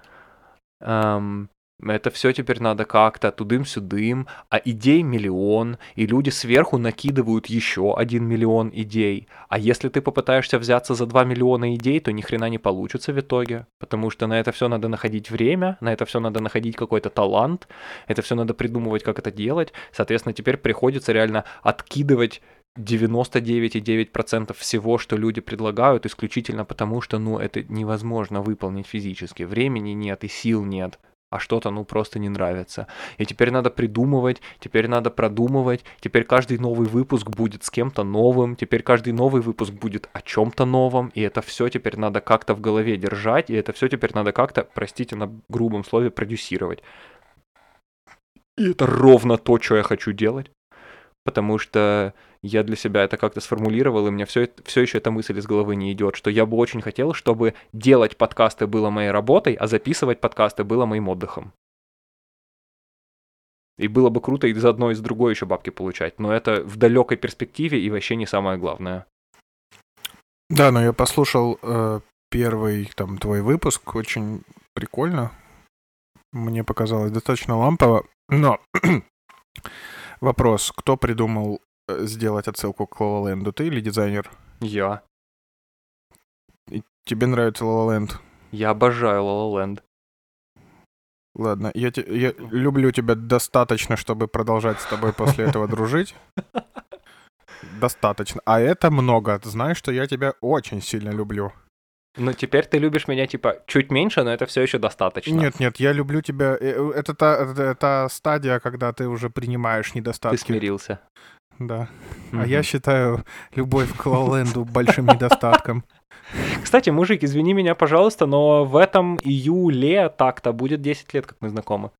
Эм, это все теперь надо как-то тудым-сюдым, а идей миллион, и люди сверху накидывают еще один миллион идей. А если ты попытаешься взяться за 2 миллиона идей, то ни хрена не получится в итоге, потому что на это все надо находить время, на это все надо находить какой-то талант, это все надо придумывать, как это делать. Соответственно, теперь приходится реально откидывать 99,9% всего, что люди предлагают, исключительно потому, что, ну, это невозможно выполнить физически. Времени нет и сил нет а что-то, ну, просто не нравится. И теперь надо придумывать, теперь надо продумывать, теперь каждый новый выпуск будет с кем-то новым, теперь каждый новый выпуск будет о чем-то новом, и это все теперь надо как-то в голове держать, и это все теперь надо как-то, простите на грубом слове, продюсировать. И это ровно то, что я хочу делать. Потому что я для себя это как-то сформулировал, и меня все, все еще эта мысль из головы не идет, что я бы очень хотел, чтобы делать подкасты было моей работой, а записывать подкасты было моим отдыхом. И было бы круто из одной, из другой еще бабки получать, но это в далекой перспективе и вообще не самое главное. Да, но я послушал э, первый там твой выпуск, очень прикольно. Мне показалось достаточно лампово, но вопрос, кто придумал э, сделать отсылку к Лололенду, ты или дизайнер? Я. И тебе нравится Лололенд? Я обожаю Лололенд. Ладно, я, те, я люблю тебя достаточно, чтобы продолжать с тобой после этого дружить. Достаточно. А это много. Знаешь, что я тебя очень сильно люблю. Ну, теперь ты любишь меня, типа, чуть меньше, но это все еще достаточно. Нет, нет, я люблю тебя. Э, э, это та, это та стадия, когда ты уже принимаешь недостатки. Ты смирился. Да. А я считаю любовь к Лоленду большим недостатком. Кстати, мужик, извини меня, пожалуйста, но в этом июле так-то будет 10 лет, как мы знакомы.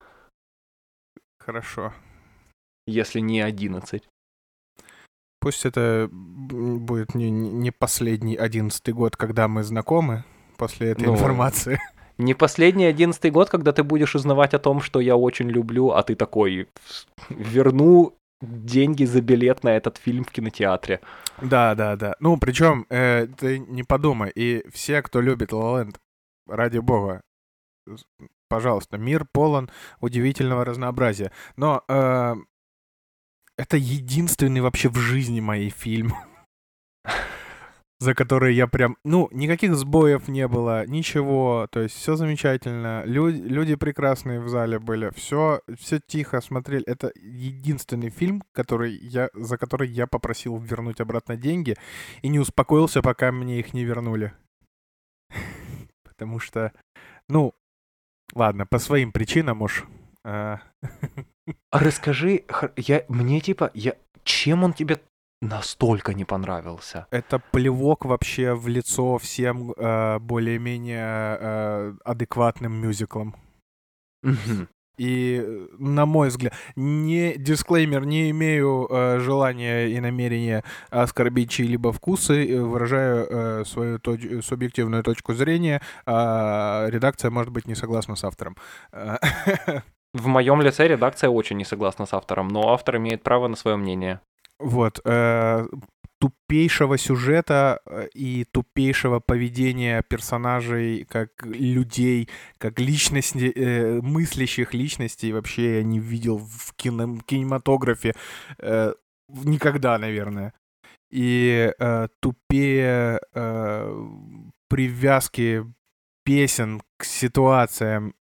Хорошо. Если не 11. Пусть это будет не, не последний одиннадцатый год, когда мы знакомы после этой ну, информации. Не последний одиннадцатый год, когда ты будешь узнавать о том, что я очень люблю, а ты такой верну деньги за билет на этот фильм в кинотеатре. Да, да, да. Ну, причем, э, ты не подумай, и все, кто любит La ради бога, пожалуйста, мир полон удивительного разнообразия. Но э, это единственный вообще в жизни моей фильм, за который я прям... Ну, никаких сбоев не было, ничего. То есть все замечательно. Люди, люди прекрасные в зале были. Все, все тихо смотрели. Это единственный фильм, который я, за который я попросил вернуть обратно деньги и не успокоился, пока мне их не вернули. Потому что, ну, ладно, по своим причинам уж. А, а расскажи, я, мне типа, я, чем он тебе настолько не понравился? Это плевок вообще в лицо всем э, более-менее э, адекватным мюзиклам. И, на мой взгляд, не дисклеймер, не имею э, желания и намерения оскорбить чьи-либо вкусы, э, выражаю э, свою точ- субъективную точку зрения. Э, редакция может быть не согласна с автором. В моем лице редакция очень не согласна с автором, но автор имеет право на свое мнение. Вот. Э, тупейшего сюжета э, и тупейшего поведения персонажей как людей, как личности, э, мыслящих личностей вообще я не видел в кино, кинематографе э, никогда, наверное. И э, тупее э, привязки песен к ситуациям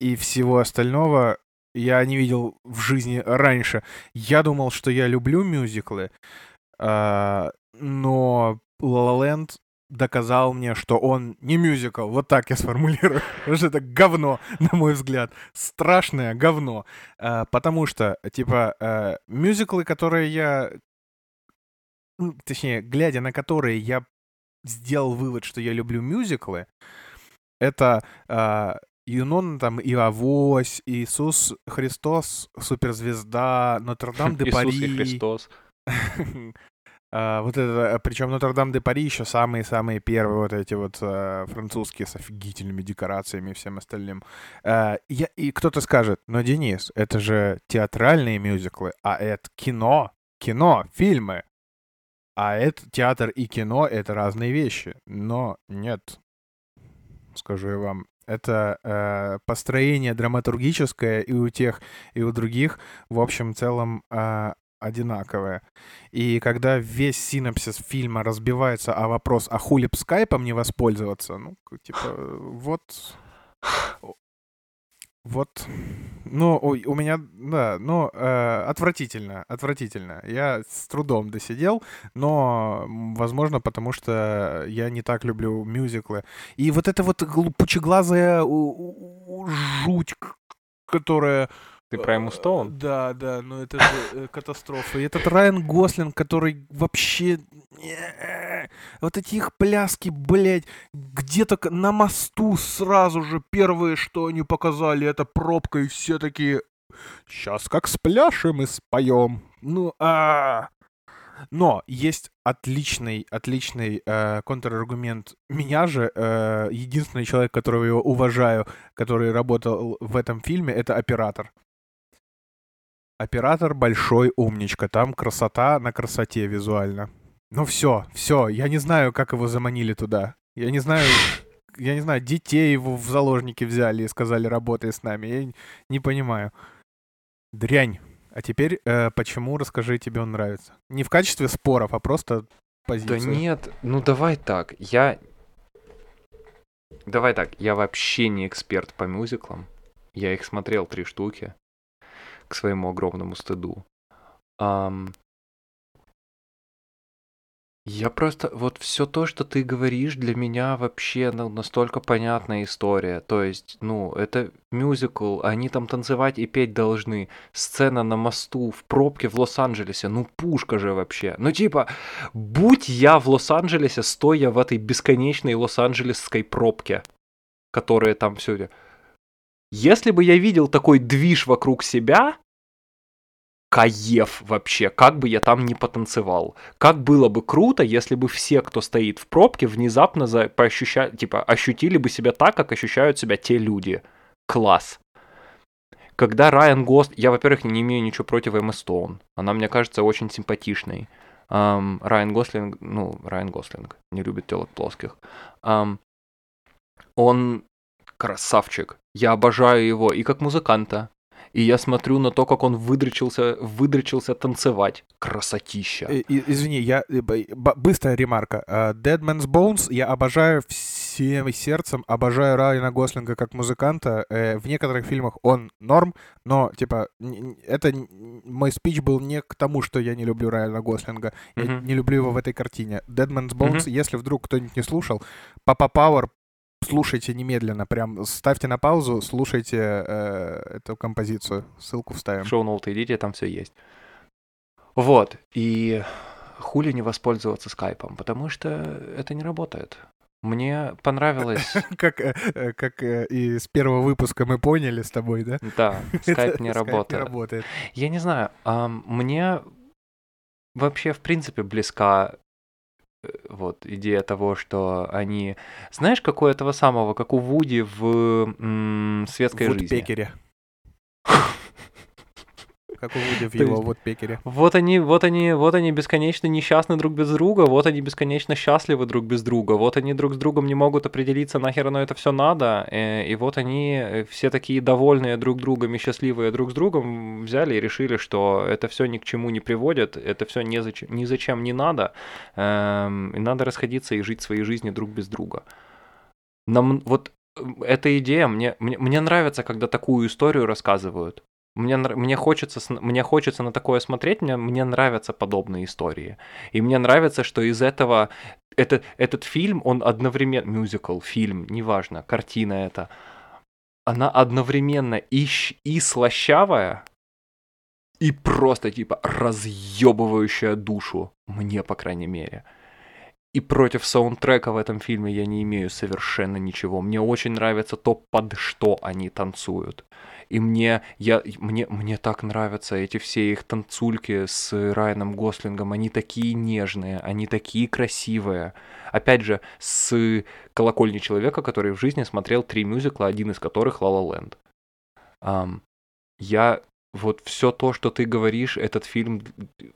и всего остального я не видел в жизни раньше. Я думал, что я люблю мюзиклы, э, но La La Land доказал мне, что он не мюзикл. Вот так я сформулирую. Потому что это говно, на мой взгляд. Страшное говно. Э, потому что, типа, э, мюзиклы, которые я... Ну, точнее, глядя на которые я сделал вывод, что я люблю мюзиклы, это Юнон там и Авось, Иисус Христос, суперзвезда, Нотр-Дам де Пари. Иисус Христос. А, вот это, причем Нотр-Дам де Пари еще самые-самые первые вот эти вот а, французские с офигительными декорациями и всем остальным. А, и кто-то скажет, но, Денис, это же театральные мюзиклы, а это кино, кино, фильмы. А это театр и кино — это разные вещи. Но нет, скажу я вам, это э, построение драматургическое и у тех, и у других, в общем целом, э, одинаковое. И когда весь синапсис фильма разбивается о вопрос, а хули б скайпом не воспользоваться, ну, типа, вот вот, ну, у меня, да, ну, э, отвратительно, отвратительно. Я с трудом досидел, но, возможно, потому что я не так люблю мюзиклы. И вот эта вот пучеглазая жуть, которая ты про Эмму Стоун? Да, да, но это же э, катастрофа. И этот Райан Гослинг, который вообще... Вот эти их пляски, блядь, где-то на мосту сразу же первые, что они показали, это пробка, и все такие... Сейчас как спляшем и споем. Ну, а... Но есть отличный, отличный э, контраргумент меня же. Э, единственный человек, которого я уважаю, который работал в этом фильме, это оператор. Оператор большой умничка. Там красота на красоте визуально. Ну все, все. Я не знаю, как его заманили туда. Я не знаю, я не знаю, детей его в заложники взяли и сказали, работай с нами. Я не понимаю. Дрянь. А теперь, э, почему, расскажи, тебе он нравится? Не в качестве споров, а просто позиция. Да нет, ну давай так, я... Давай так, я вообще не эксперт по мюзиклам. Я их смотрел три штуки к своему огромному стыду. Um, я просто, вот все то, что ты говоришь, для меня вообще ну, настолько понятная история. То есть, ну, это мюзикл, они там танцевать и петь должны. Сцена на мосту, в пробке в Лос-Анджелесе, ну пушка же вообще. Ну типа, будь я в Лос-Анджелесе, стоя в этой бесконечной лос-анджелесской пробке, которая там все... Если бы я видел такой движ вокруг себя, каев вообще, как бы я там не потанцевал. Как было бы круто, если бы все, кто стоит в пробке, внезапно за, поощуща, типа, ощутили бы себя так, как ощущают себя те люди. Класс. Когда Райан Гост... Я, во-первых, не имею ничего против Эммы Стоун. Она, мне кажется, очень симпатичной. Um, Райан Гослинг... Ну, Райан Гослинг не любит телок плоских. Um, он красавчик. Я обожаю его и как музыканта, и я смотрю на то, как он выдрочился, выдрочился танцевать. Красотища. И, и, извини, я э, быстрая ремарка. Uh, Dead Man's Bones я обожаю всем сердцем, обожаю Райана Гослинга как музыканта. В некоторых фильмах он норм, но типа это мой спич был не к тому, что я не люблю Райана Гослинга, mm-hmm. я не люблю его в этой картине. Dead Man's Bones, mm-hmm. если вдруг кто-нибудь не слушал, Папа Пауэр слушайте немедленно, прям ставьте на паузу, слушайте э, эту композицию. Ссылку вставим. Шоу-ноуты идите, там все есть. Вот, и хули не воспользоваться скайпом, потому что это не работает. Мне понравилось... Как, э, э, как э, и с первого выпуска мы поняли с тобой, да? Да, скайп не работает. Я не знаю, мне вообще в принципе близка вот идея того, что они... Знаешь, какое этого самого, как у Вуди в м- светской в жизни? Пекере. Как у Вуди в его вот Пекере. Вот они, вот они, вот они бесконечно несчастны друг без друга, вот они бесконечно счастливы друг без друга, вот они друг с другом не могут определиться, нахер оно это все надо, и, э, и вот они э, все такие довольные друг другом и счастливые друг с другом взяли и решили, что это все ни к чему не приводит, это все ни, зачем, ни зачем не надо, эм, и надо расходиться и жить своей жизнью друг без друга. Нам вот эта идея, мне, мне, мне нравится, когда такую историю рассказывают. Мне, мне, хочется, мне хочется на такое смотреть, мне, мне нравятся подобные истории. И мне нравится, что из этого это, этот фильм, он одновременно, мюзикл, фильм, неважно, картина это, она одновременно и, и слащавая, и просто типа разъебывающая душу, мне по крайней мере. И против саундтрека в этом фильме я не имею совершенно ничего. Мне очень нравится то, под что они танцуют. И мне, я, мне, мне так нравятся эти все их танцульки с Райаном Гослингом. Они такие нежные, они такие красивые. Опять же, с колокольни человека, который в жизни смотрел три мюзикла, один из которых «Ла Ла Ленд». Um, я вот все то, что ты говоришь, этот фильм,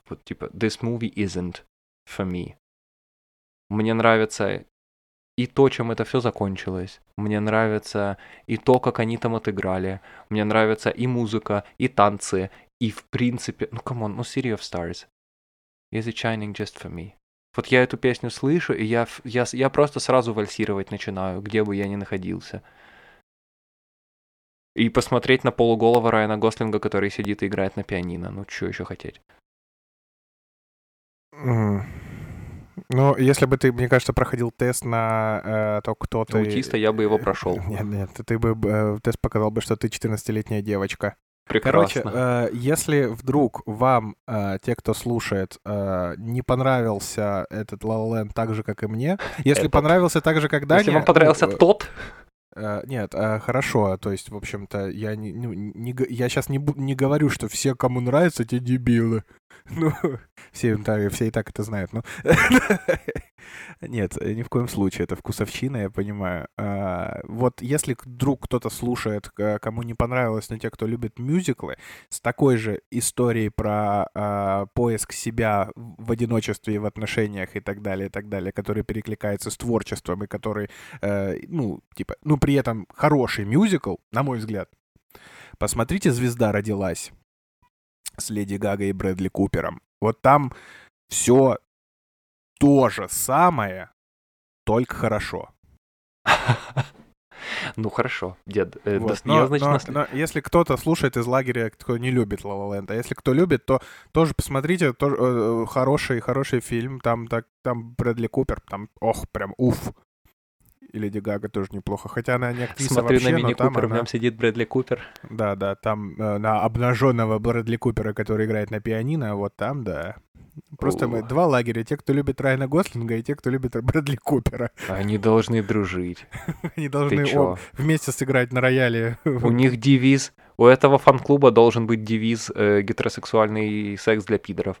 вот типа, this movie isn't for me. Мне нравится и то, чем это все закончилось. Мне нравится и то, как они там отыграли. Мне нравится и музыка, и танцы, и в принципе... Ну, come on, ну City of Stars. Is it shining just for me? Вот я эту песню слышу, и я, я, я просто сразу вальсировать начинаю, где бы я ни находился. И посмотреть на полуголого Райана Гослинга, который сидит и играет на пианино. Ну, что еще хотеть? Mm. Ну, если бы ты, мне кажется, проходил тест на э, то, кто ты... Аутиста, я бы его прошел. Нет, нет, ты бы э, тест показал бы, что ты 14-летняя девочка. Прекрасно. Короче, э, если вдруг вам, э, те, кто слушает, э, не понравился этот La La Land так же, как и мне, если этот. понравился так же, как Даня... Если вам понравился э, тот... Э, нет, э, хорошо, то есть, в общем-то, я не, ну, не, я сейчас не, не говорю, что все, кому нравятся, те дебилы. Ну, все, так, все и так это знают. Ну. Нет, ни в коем случае. Это вкусовщина, я понимаю. А, вот если вдруг кто-то слушает, кому не понравилось, но те, кто любит мюзиклы, с такой же историей про а, поиск себя в одиночестве в отношениях и так далее, и так далее, который перекликается с творчеством и который, э, ну, типа, ну, при этом хороший мюзикл, на мой взгляд. Посмотрите «Звезда родилась» с Леди Гагой и Брэдли Купером. Вот там все то же самое, только хорошо. Ну хорошо, дед. Э, вот. но, я, значит, но, нас... но если кто-то слушает из лагеря, кто не любит La La Land, а если кто любит, то тоже посмотрите, тоже, э, хороший, хороший фильм. Там, так, там Брэдли Купер, там, ох, прям уф. И Леди Гага тоже неплохо. Хотя она не актриса Смотрю вообще, на Мини Купер, она... в нем сидит Брэдли Купер. Да, да, там э, на обнаженного Брэдли Купера, который играет на пианино, вот там, да. Просто мы два лагеря. Те, кто любит Райана Гослинга, и те, кто любит Брэдли Купера. Они должны дружить. Они должны вместе сыграть на рояле. У них девиз... У этого фан-клуба должен быть девиз э, «Гетеросексуальный секс для пидоров».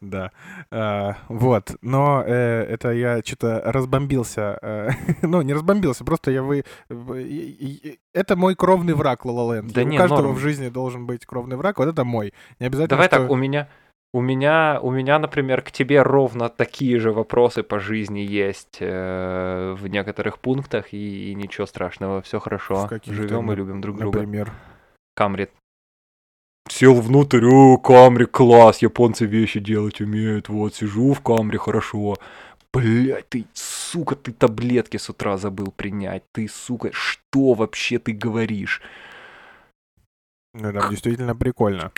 Да. А, вот. Но э, это я что-то разбомбился. Э, ну, не разбомбился, просто я вы... Это мой кровный враг, La Да У каждого в жизни должен быть кровный враг. Вот это мой. Не обязательно, Давай так, у меня... У меня, у меня, например, к тебе ровно такие же вопросы по жизни есть э, в некоторых пунктах, и, и ничего страшного, все хорошо. Живем и любим друг друга. Например. Камрит. Сел внутрь, о, Камри, класс, японцы вещи делать умеют, вот, сижу в Камри, хорошо. Блять, ты, сука, ты таблетки с утра забыл принять, ты, сука, что вообще ты говоришь? Ну, там действительно прикольно.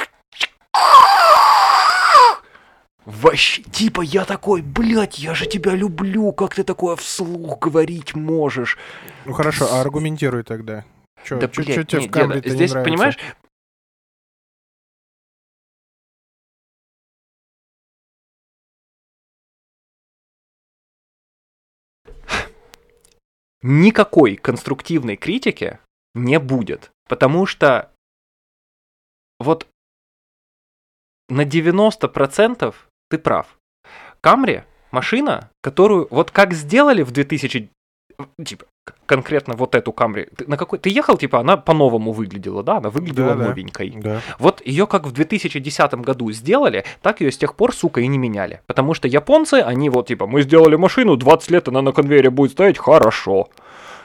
Вообще, типа, я такой, блядь, я же тебя люблю, как ты такое вслух говорить можешь? Ну хорошо, а аргументируй тогда. Чё, да, чё, блядь, чё тебе нет, деда, здесь, понимаешь, никакой конструктивной критики не будет. Потому что вот на 90% ты прав. Камри — машина, которую вот как сделали в 2000... Типа, конкретно вот эту Камри. Ты, на какой... ты ехал, типа, она по-новому выглядела, да? Она выглядела да, новенькой. Да. Вот ее как в 2010 году сделали, так ее с тех пор, сука, и не меняли. Потому что японцы, они вот, типа, мы сделали машину, 20 лет она на конвейере будет стоять, хорошо.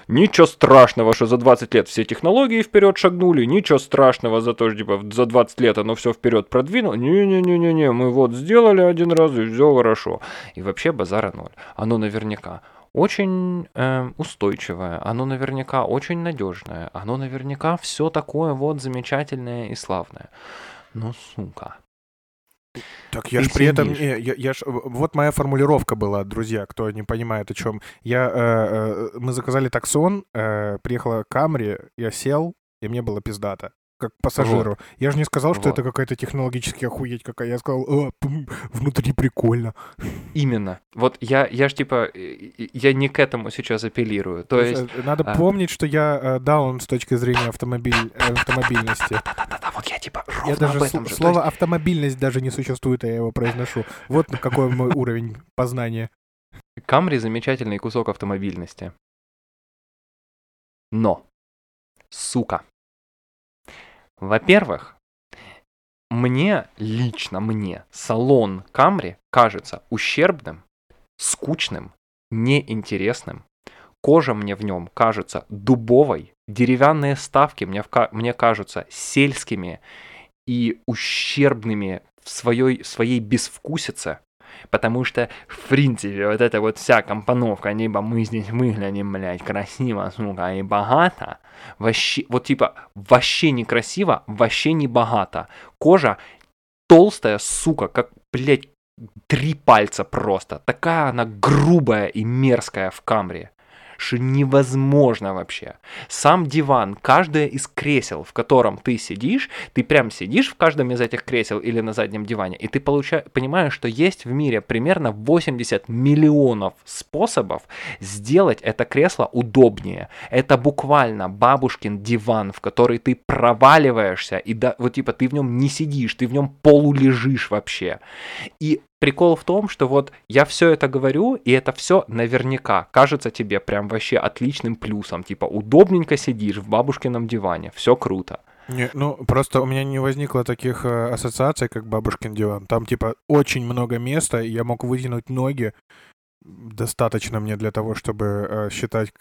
Ничего страшного, что за 20 лет все технологии вперед шагнули, ничего страшного за то, что типа за 20 лет оно все вперед продвинуло. Не-не-не-не-не, мы вот сделали один раз и все хорошо. И вообще базара ноль. Оно наверняка очень э, устойчивое, оно наверняка очень надежное, оно наверняка все такое вот замечательное и славное. Ну, сука. Так я ж при этом, не, я, я ж, вот моя формулировка была, друзья, кто не понимает о чем. Я, э, э, мы заказали таксон, э, приехала Камри, я сел, и мне было пиздато как пассажиру. Вот. Я же не сказал, что вот. это какая-то технологически охуеть какая. Я сказал, О, пум, внутри прикольно. Именно. Вот я, я же типа, я не к этому сейчас апеллирую. То, То есть... Э, надо а... помнить, что я э, даун с точки зрения автомобиль, э, автомобильности. Да-да-да, вот я типа я даже об этом же. Слово есть... автомобильность даже не существует, а я его произношу. Вот на какой мой уровень познания. Камри замечательный кусок автомобильности. Но, сука, во-первых, мне, лично мне, салон Камри кажется ущербным, скучным, неинтересным. Кожа мне в нем кажется дубовой, деревянные ставки мне, мне кажутся сельскими и ущербными в своей, своей безвкусице. Потому что, в принципе, вот эта вот вся компоновка, либо мы здесь выглядим, блядь, красиво, сука, и богато, вообще, вот типа, вообще некрасиво, вообще не богато. Кожа толстая, сука, как, блядь, три пальца просто. Такая она грубая и мерзкая в камре что невозможно вообще. Сам диван, каждое из кресел, в котором ты сидишь, ты прям сидишь в каждом из этих кресел или на заднем диване, и ты получаешь, понимаешь, что есть в мире примерно 80 миллионов способов сделать это кресло удобнее. Это буквально бабушкин диван, в который ты проваливаешься, и да, вот типа ты в нем не сидишь, ты в нем полулежишь вообще. И прикол в том, что вот я все это говорю, и это все наверняка кажется тебе прям вообще отличным плюсом. Типа удобненько сидишь в бабушкином диване, все круто. Не, ну, просто у меня не возникло таких э, ассоциаций, как бабушкин диван. Там, типа, очень много места, и я мог вытянуть ноги, достаточно мне для того, чтобы э, считать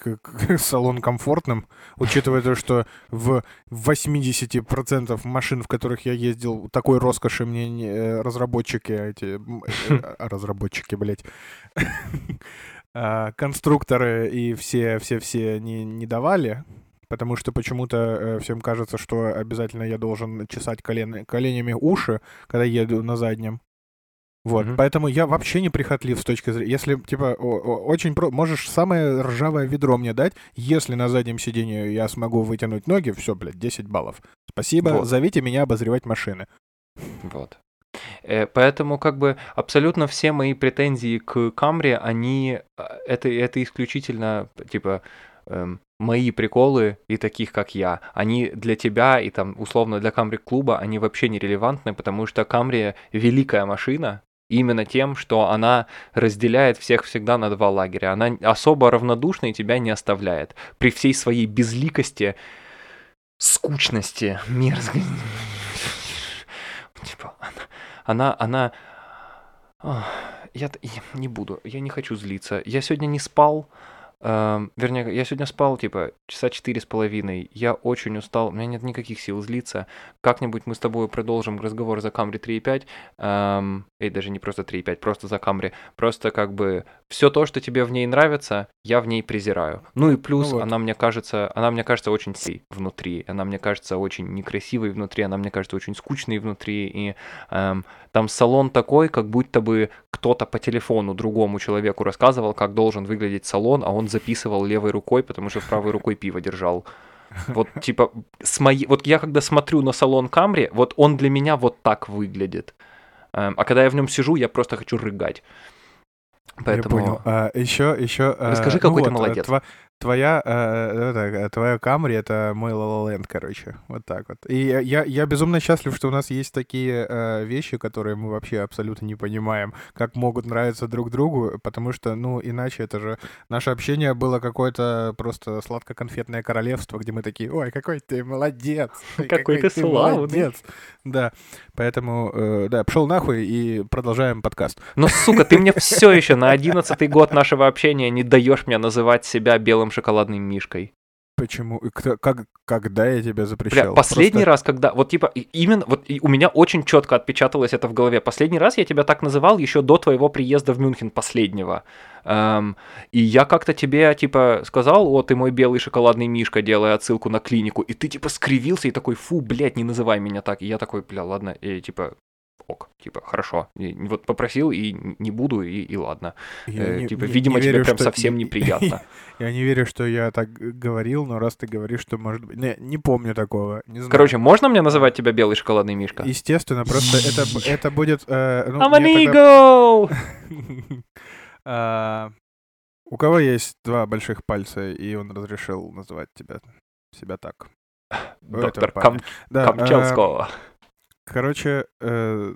салон комфортным, учитывая то, что в 80% машин, в которых я ездил, такой роскоши мне не, э, разработчики, эти м, э, э, разработчики, блядь, а, конструкторы и все, все, все не, не давали, потому что почему-то всем кажется, что обязательно я должен чесать колен, коленями уши, когда еду на заднем. Вот, Мгм. поэтому я вообще не прихотлив с точки зрения... Если, типа, очень... Про... Можешь самое ржавое ведро мне дать, если на заднем сиденье я смогу вытянуть ноги, все, блядь, 10 баллов. Спасибо, Вот. зовите меня обозревать машины. Вот. Э, Поэтому как бы абсолютно все мои претензии к Камри, они э, это это исключительно типа эм, мои приколы и таких как я. Они для тебя и там условно для Камри клуба они вообще не релевантны, потому что Камри великая машина. Именно тем, что она разделяет всех всегда на два лагеря. Она особо равнодушна и тебя не оставляет. При всей своей безликости, скучности, мерзкости. Типа, она, она, она... Я, я не буду, я не хочу злиться. Я сегодня не спал, эм, вернее, я сегодня спал, типа, часа четыре с половиной. Я очень устал, у меня нет никаких сил злиться. Как-нибудь мы с тобой продолжим разговор за Камри 3.5. Эм, и даже не просто 3.5, просто за Камри. Просто как бы все то, что тебе в ней нравится, я в ней презираю. Ну и плюс Ну вот. она мне кажется, она мне кажется очень сей внутри. Она мне кажется очень некрасивой внутри, она мне кажется очень скучной внутри. И эм, там салон такой, как будто бы кто-то по телефону другому человеку рассказывал, как должен выглядеть салон, а он записывал левой рукой, потому что правой рукой пиво держал. Вот типа с моей, вот я когда смотрю на салон Камри, вот он для меня вот так выглядит. Эм, а когда я в нем сижу, я просто хочу рыгать. Поэтому Я понял. А, еще, еще... а, Расскажи, ну какой ты вот, а, молодец. тва- твоя, э, это, э, твоя Камри — это мой La короче. Вот так вот. И я- я, безумно счастлив, что у нас есть такие э, вещи, которые мы вообще абсолютно не понимаем, как могут нравиться друг другу, потому что, ну, иначе это же... Наше общение было какое-то просто сладко-конфетное королевство, где мы такие, ой, какой ты молодец! ой, Какой ты славный!» молодец!» Да, поэтому, э, да, пошел нахуй и продолжаем подкаст. Но, сука, ты мне все еще на одиннадцатый год нашего общения не даешь мне называть себя белым шоколадным мишкой. Почему? Кто- как, когда я тебя запрещал? Бля, последний Просто- раз, когда, вот типа, именно, вот и у меня очень четко отпечаталось это в голове. Последний раз я тебя так называл еще до твоего приезда в Мюнхен последнего. Эм, и я как-то тебе, типа, сказал, о, ты мой белый шоколадный мишка, делая отсылку на клинику, и ты, типа, скривился и такой, фу, блядь, не называй меня так. И я такой, бля, ладно, и, типа, ок, типа, хорошо. И вот попросил, и не буду, и, и ладно. Я Э, не- типа, не- видимо, не тебе верю, прям что- совсем неприятно. Я не верю, что я так говорил, но раз ты говоришь, что может быть... Не, не помню такого. Не знаю. Короче, можно мне называть тебя белый шоколадный мишка? Естественно, просто это, это будет... э, ну, I'm an ego! А, У кого есть два больших пальца, и он разрешил называть тебя себя так? Доктор. Кам- Да, а, Камчалского. Короче, э,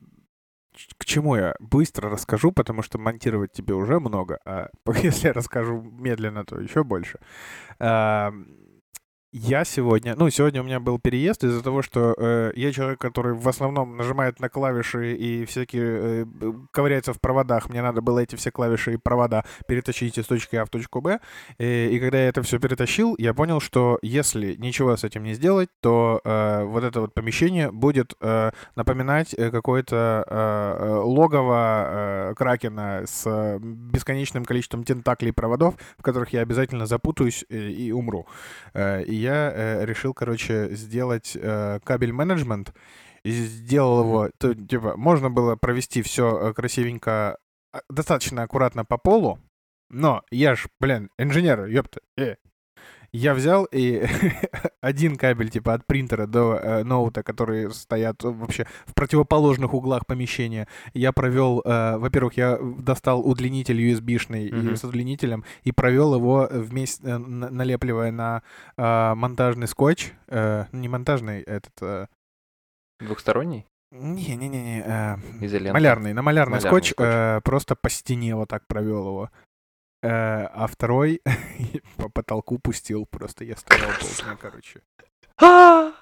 к чему я быстро расскажу, потому что монтировать тебе уже много, а если я расскажу медленно, то еще больше. А, Я сегодня, ну, сегодня у меня был переезд из-за того, что э, я человек, который в основном нажимает на клавиши и всякие э, ковыряется в проводах. Мне надо было эти все клавиши и провода перетащить из точки А в точку Б. И, и когда я это все перетащил, я понял, что если ничего с этим не сделать, то э, вот это вот помещение будет э, напоминать э, какое-то э, э, логово э, кракена с э, бесконечным количеством тентаклей и проводов, в которых я обязательно запутаюсь э, и умру. Э, И я э, решил, короче, сделать э, кабель-менеджмент. И сделал его, то, типа, можно было провести все красивенько, а, достаточно аккуратно по полу, Но я ж, блин, инженер, ёпта. Э. Я взял и один кабель типа от принтера до э, ноута, которые стоят вообще в противоположных углах помещения, я провел, э, во-первых, я достал удлинитель USB-шный Мгм. и с удлинителем и провел его вместе, э, на- налепливая на э, монтажный скотч, э, не монтажный, этот, э, Двухсторонний? не-не-не, э, малярный, на малярный, Малярный скотч, скотч. э, просто по стене вот так провел его. Э, а второй по потолку пустил, просто я стоял полдня, короче. А,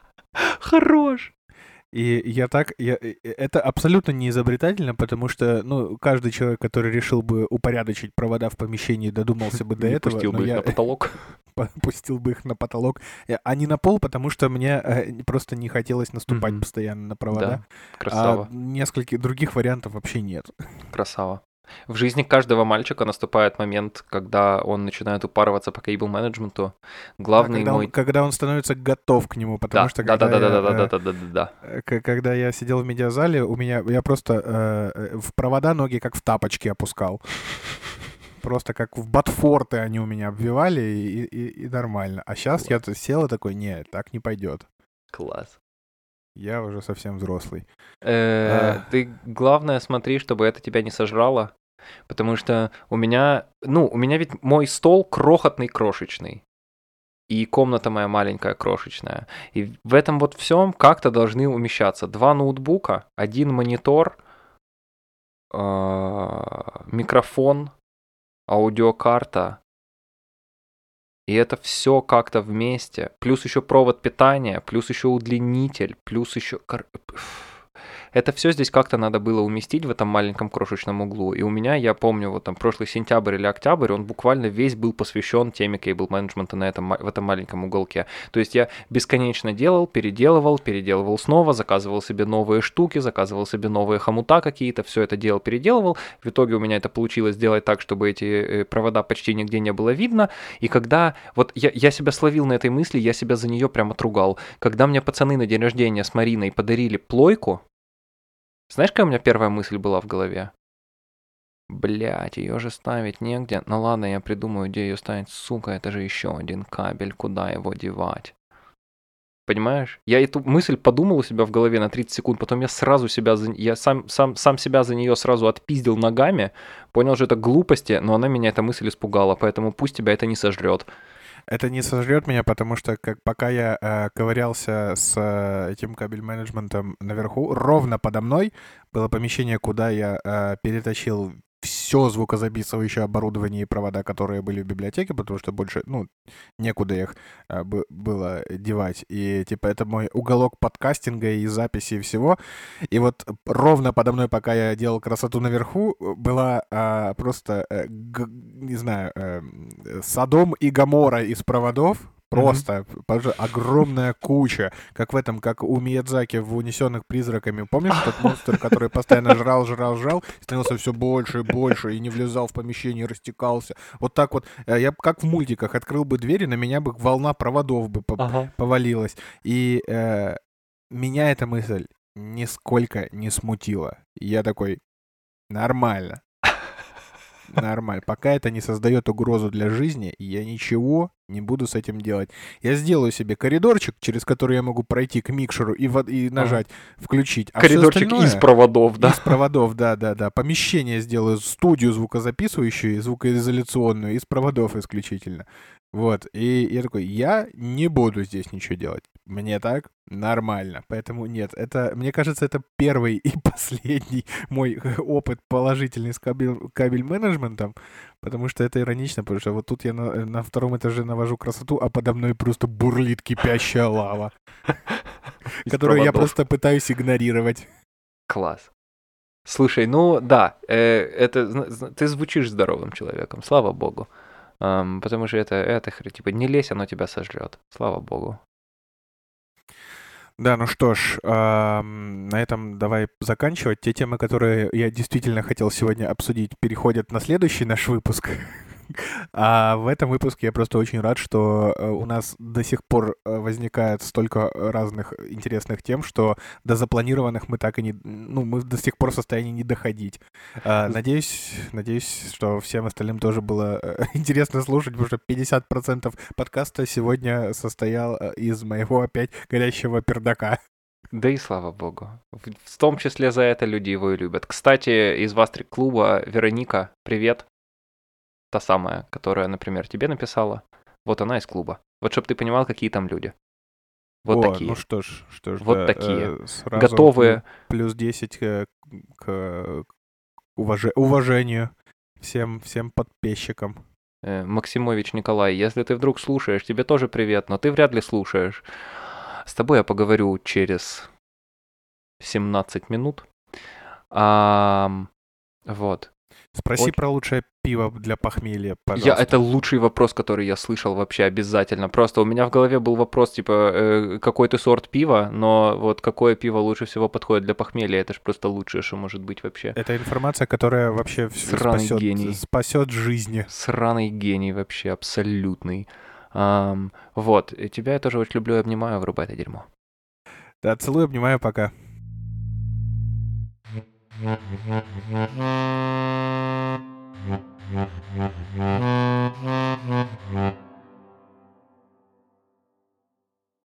Хорош! И я так, я, э, это абсолютно не изобретательно, потому что, ну, каждый человек, который решил бы упорядочить провода в помещении, додумался бы до этого, пустил бы их на потолок. пустил бы их на потолок, Э, а не на пол, потому что мне э, просто не хотелось наступать постоянно на провода. Да, А красава, нескольких других вариантов вообще нет. красава. В жизни каждого мальчика наступает момент, когда он начинает упарываться по кейбл-менеджменту. Главный когда, мой... он, когда он становится готов к нему, потому Да, что да, да, когда да, да, я, да, э, да, да, да, да, да. э, когда я сидел в медиазале, у меня я просто э, э, в провода ноги как в тапочки опускал. Просто как в ботфорты они у меня обвивали, и, и- и нормально. А сейчас я т- сел и такой, нет, так не пойдет. Класс. Я уже совсем взрослый. Э, А. Ты, главное, смотри, чтобы это тебя не сожрало. Потому что у меня... Ну, у меня ведь мой стол крохотный, крошечный. И комната моя маленькая, крошечная. И в этом вот всем как-то должны умещаться два ноутбука, один монитор, а, микрофон, аудиокарта. И это все как-то вместе. Плюс еще провод питания, плюс еще удлинитель, плюс еще... Это все здесь как-то надо было уместить в этом маленьком крошечном углу. И у меня, я помню, вот там прошлый сентябрь или октябрь, он буквально весь был посвящен теме кейбл менеджмента на этом, в этом маленьком уголке. То есть я бесконечно делал, переделывал, переделывал снова, заказывал себе новые штуки, заказывал себе новые хомута какие-то, все это делал, переделывал. В итоге у меня это получилось сделать так, чтобы эти э, провода почти нигде не было видно. И когда вот я, я себя словил на этой мысли, я себя за нее прям отругал. Когда мне пацаны на день рождения с Мариной подарили плойку, знаешь, какая у меня первая мысль была в голове? Блять, ее же ставить негде. Ну ладно, я придумаю, где ее ставить. Сука, это же еще один кабель, куда его девать? Понимаешь? Я эту мысль подумал у себя в голове на 30 секунд, потом я сразу себя, за... я сам, сам, сам себя за нее сразу отпиздил ногами, понял, что это глупости, но она меня эта мысль испугала, поэтому пусть тебя это не сожрет. Это не сожрет меня, потому что как пока я э, ковырялся с э, этим кабель-менеджментом наверху, ровно подо мной было помещение, куда я э, перетащил все звукозаписывающее оборудование и провода, которые были в библиотеке, потому что больше, ну, некуда их э, бы- было девать. И, типа, это мой уголок подкастинга и записи и всего. И вот ровно подо мной, пока я делал красоту наверху, была а, просто, э, г- не знаю, э, м, Содом и Гамора из проводов. Просто пож- огромная куча, как в этом, как у Миядзаки в «Унесенных призраками». Помнишь тот монстр, который постоянно жрал, жрал, жрал, становился все больше и больше, и не влезал в помещение, растекался. Вот так вот, э, я как в мультиках открыл бы дверь, и на меня бы волна проводов бы Ага. повалилась. И э, меня эта мысль нисколько не смутила. И Я такой, нормально. Нормально. Пока это не создает угрозу для жизни, я ничего не буду с этим делать. Я сделаю себе коридорчик, через который я могу пройти к микшеру и, и нажать, включить. А Коридорчик из проводов, да? из проводов, да, да, да. Помещение сделаю, студию звукозаписывающую и звукоизоляционную, из проводов исключительно. Вот. И я такой, я не буду здесь ничего делать. Мне так нормально. Поэтому нет, это, мне кажется, это первый и последний мой опыт положительный с кабель, кабель-менеджментом, потому что это иронично, потому что вот тут я на, на втором этаже навожу красоту, а подо мной просто бурлит кипящая лава, которую я просто пытаюсь игнорировать. Класс. Слушай, ну да, э, это ты звучишь здоровым человеком, слава богу. Ам, потому что это, это типа не лезь, оно тебя сожрет. Слава богу. Да, ну что ж, ам, на этом давай заканчивать. Те темы, которые я действительно хотел сегодня обсудить, переходят на следующий наш выпуск. А в этом выпуске я просто очень рад, что э, у нас до сих пор э, возникает столько разных интересных тем, что до запланированных мы так и не... Ну, мы до сих пор в состоянии не доходить. А, надеюсь, надеюсь, что всем остальным тоже было э, интересно слушать, потому что 50% подкаста сегодня состоял из моего опять горящего пердака. Да и слава богу. В том числе за это люди его и любят. Кстати, из Вастрик клуба Вероника, привет та самая, которая, например, тебе написала, вот она из клуба. Вот чтобы ты понимал, какие там люди. Вот О, такие. Ну что ж, что ж. Вот да, такие. Э, сразу Готовые. Плюс 10 к, к уваж... уважению всем, всем подписчикам. Э, Максимович Николай, если ты вдруг слушаешь, тебе тоже привет, но ты вряд ли слушаешь. С тобой я поговорю через 17 минут. А, вот. Спроси Очень- про лучшее пиво для похмелья, Я, пожалуйста. это лучший вопрос, который я слышал вообще обязательно. Просто у меня в голове был вопрос, типа, э, какой ты сорт пива, но вот какое пиво лучше всего подходит для похмелья, это же просто лучшее, что может быть вообще. Это информация, которая вообще Сраный спасет, гений. спасет жизни. Сраный гений вообще, абсолютный. Ам, вот, и тебя я тоже очень люблю и обнимаю, врубай это дерьмо. Да, целую, обнимаю, пока. Mm-hmm.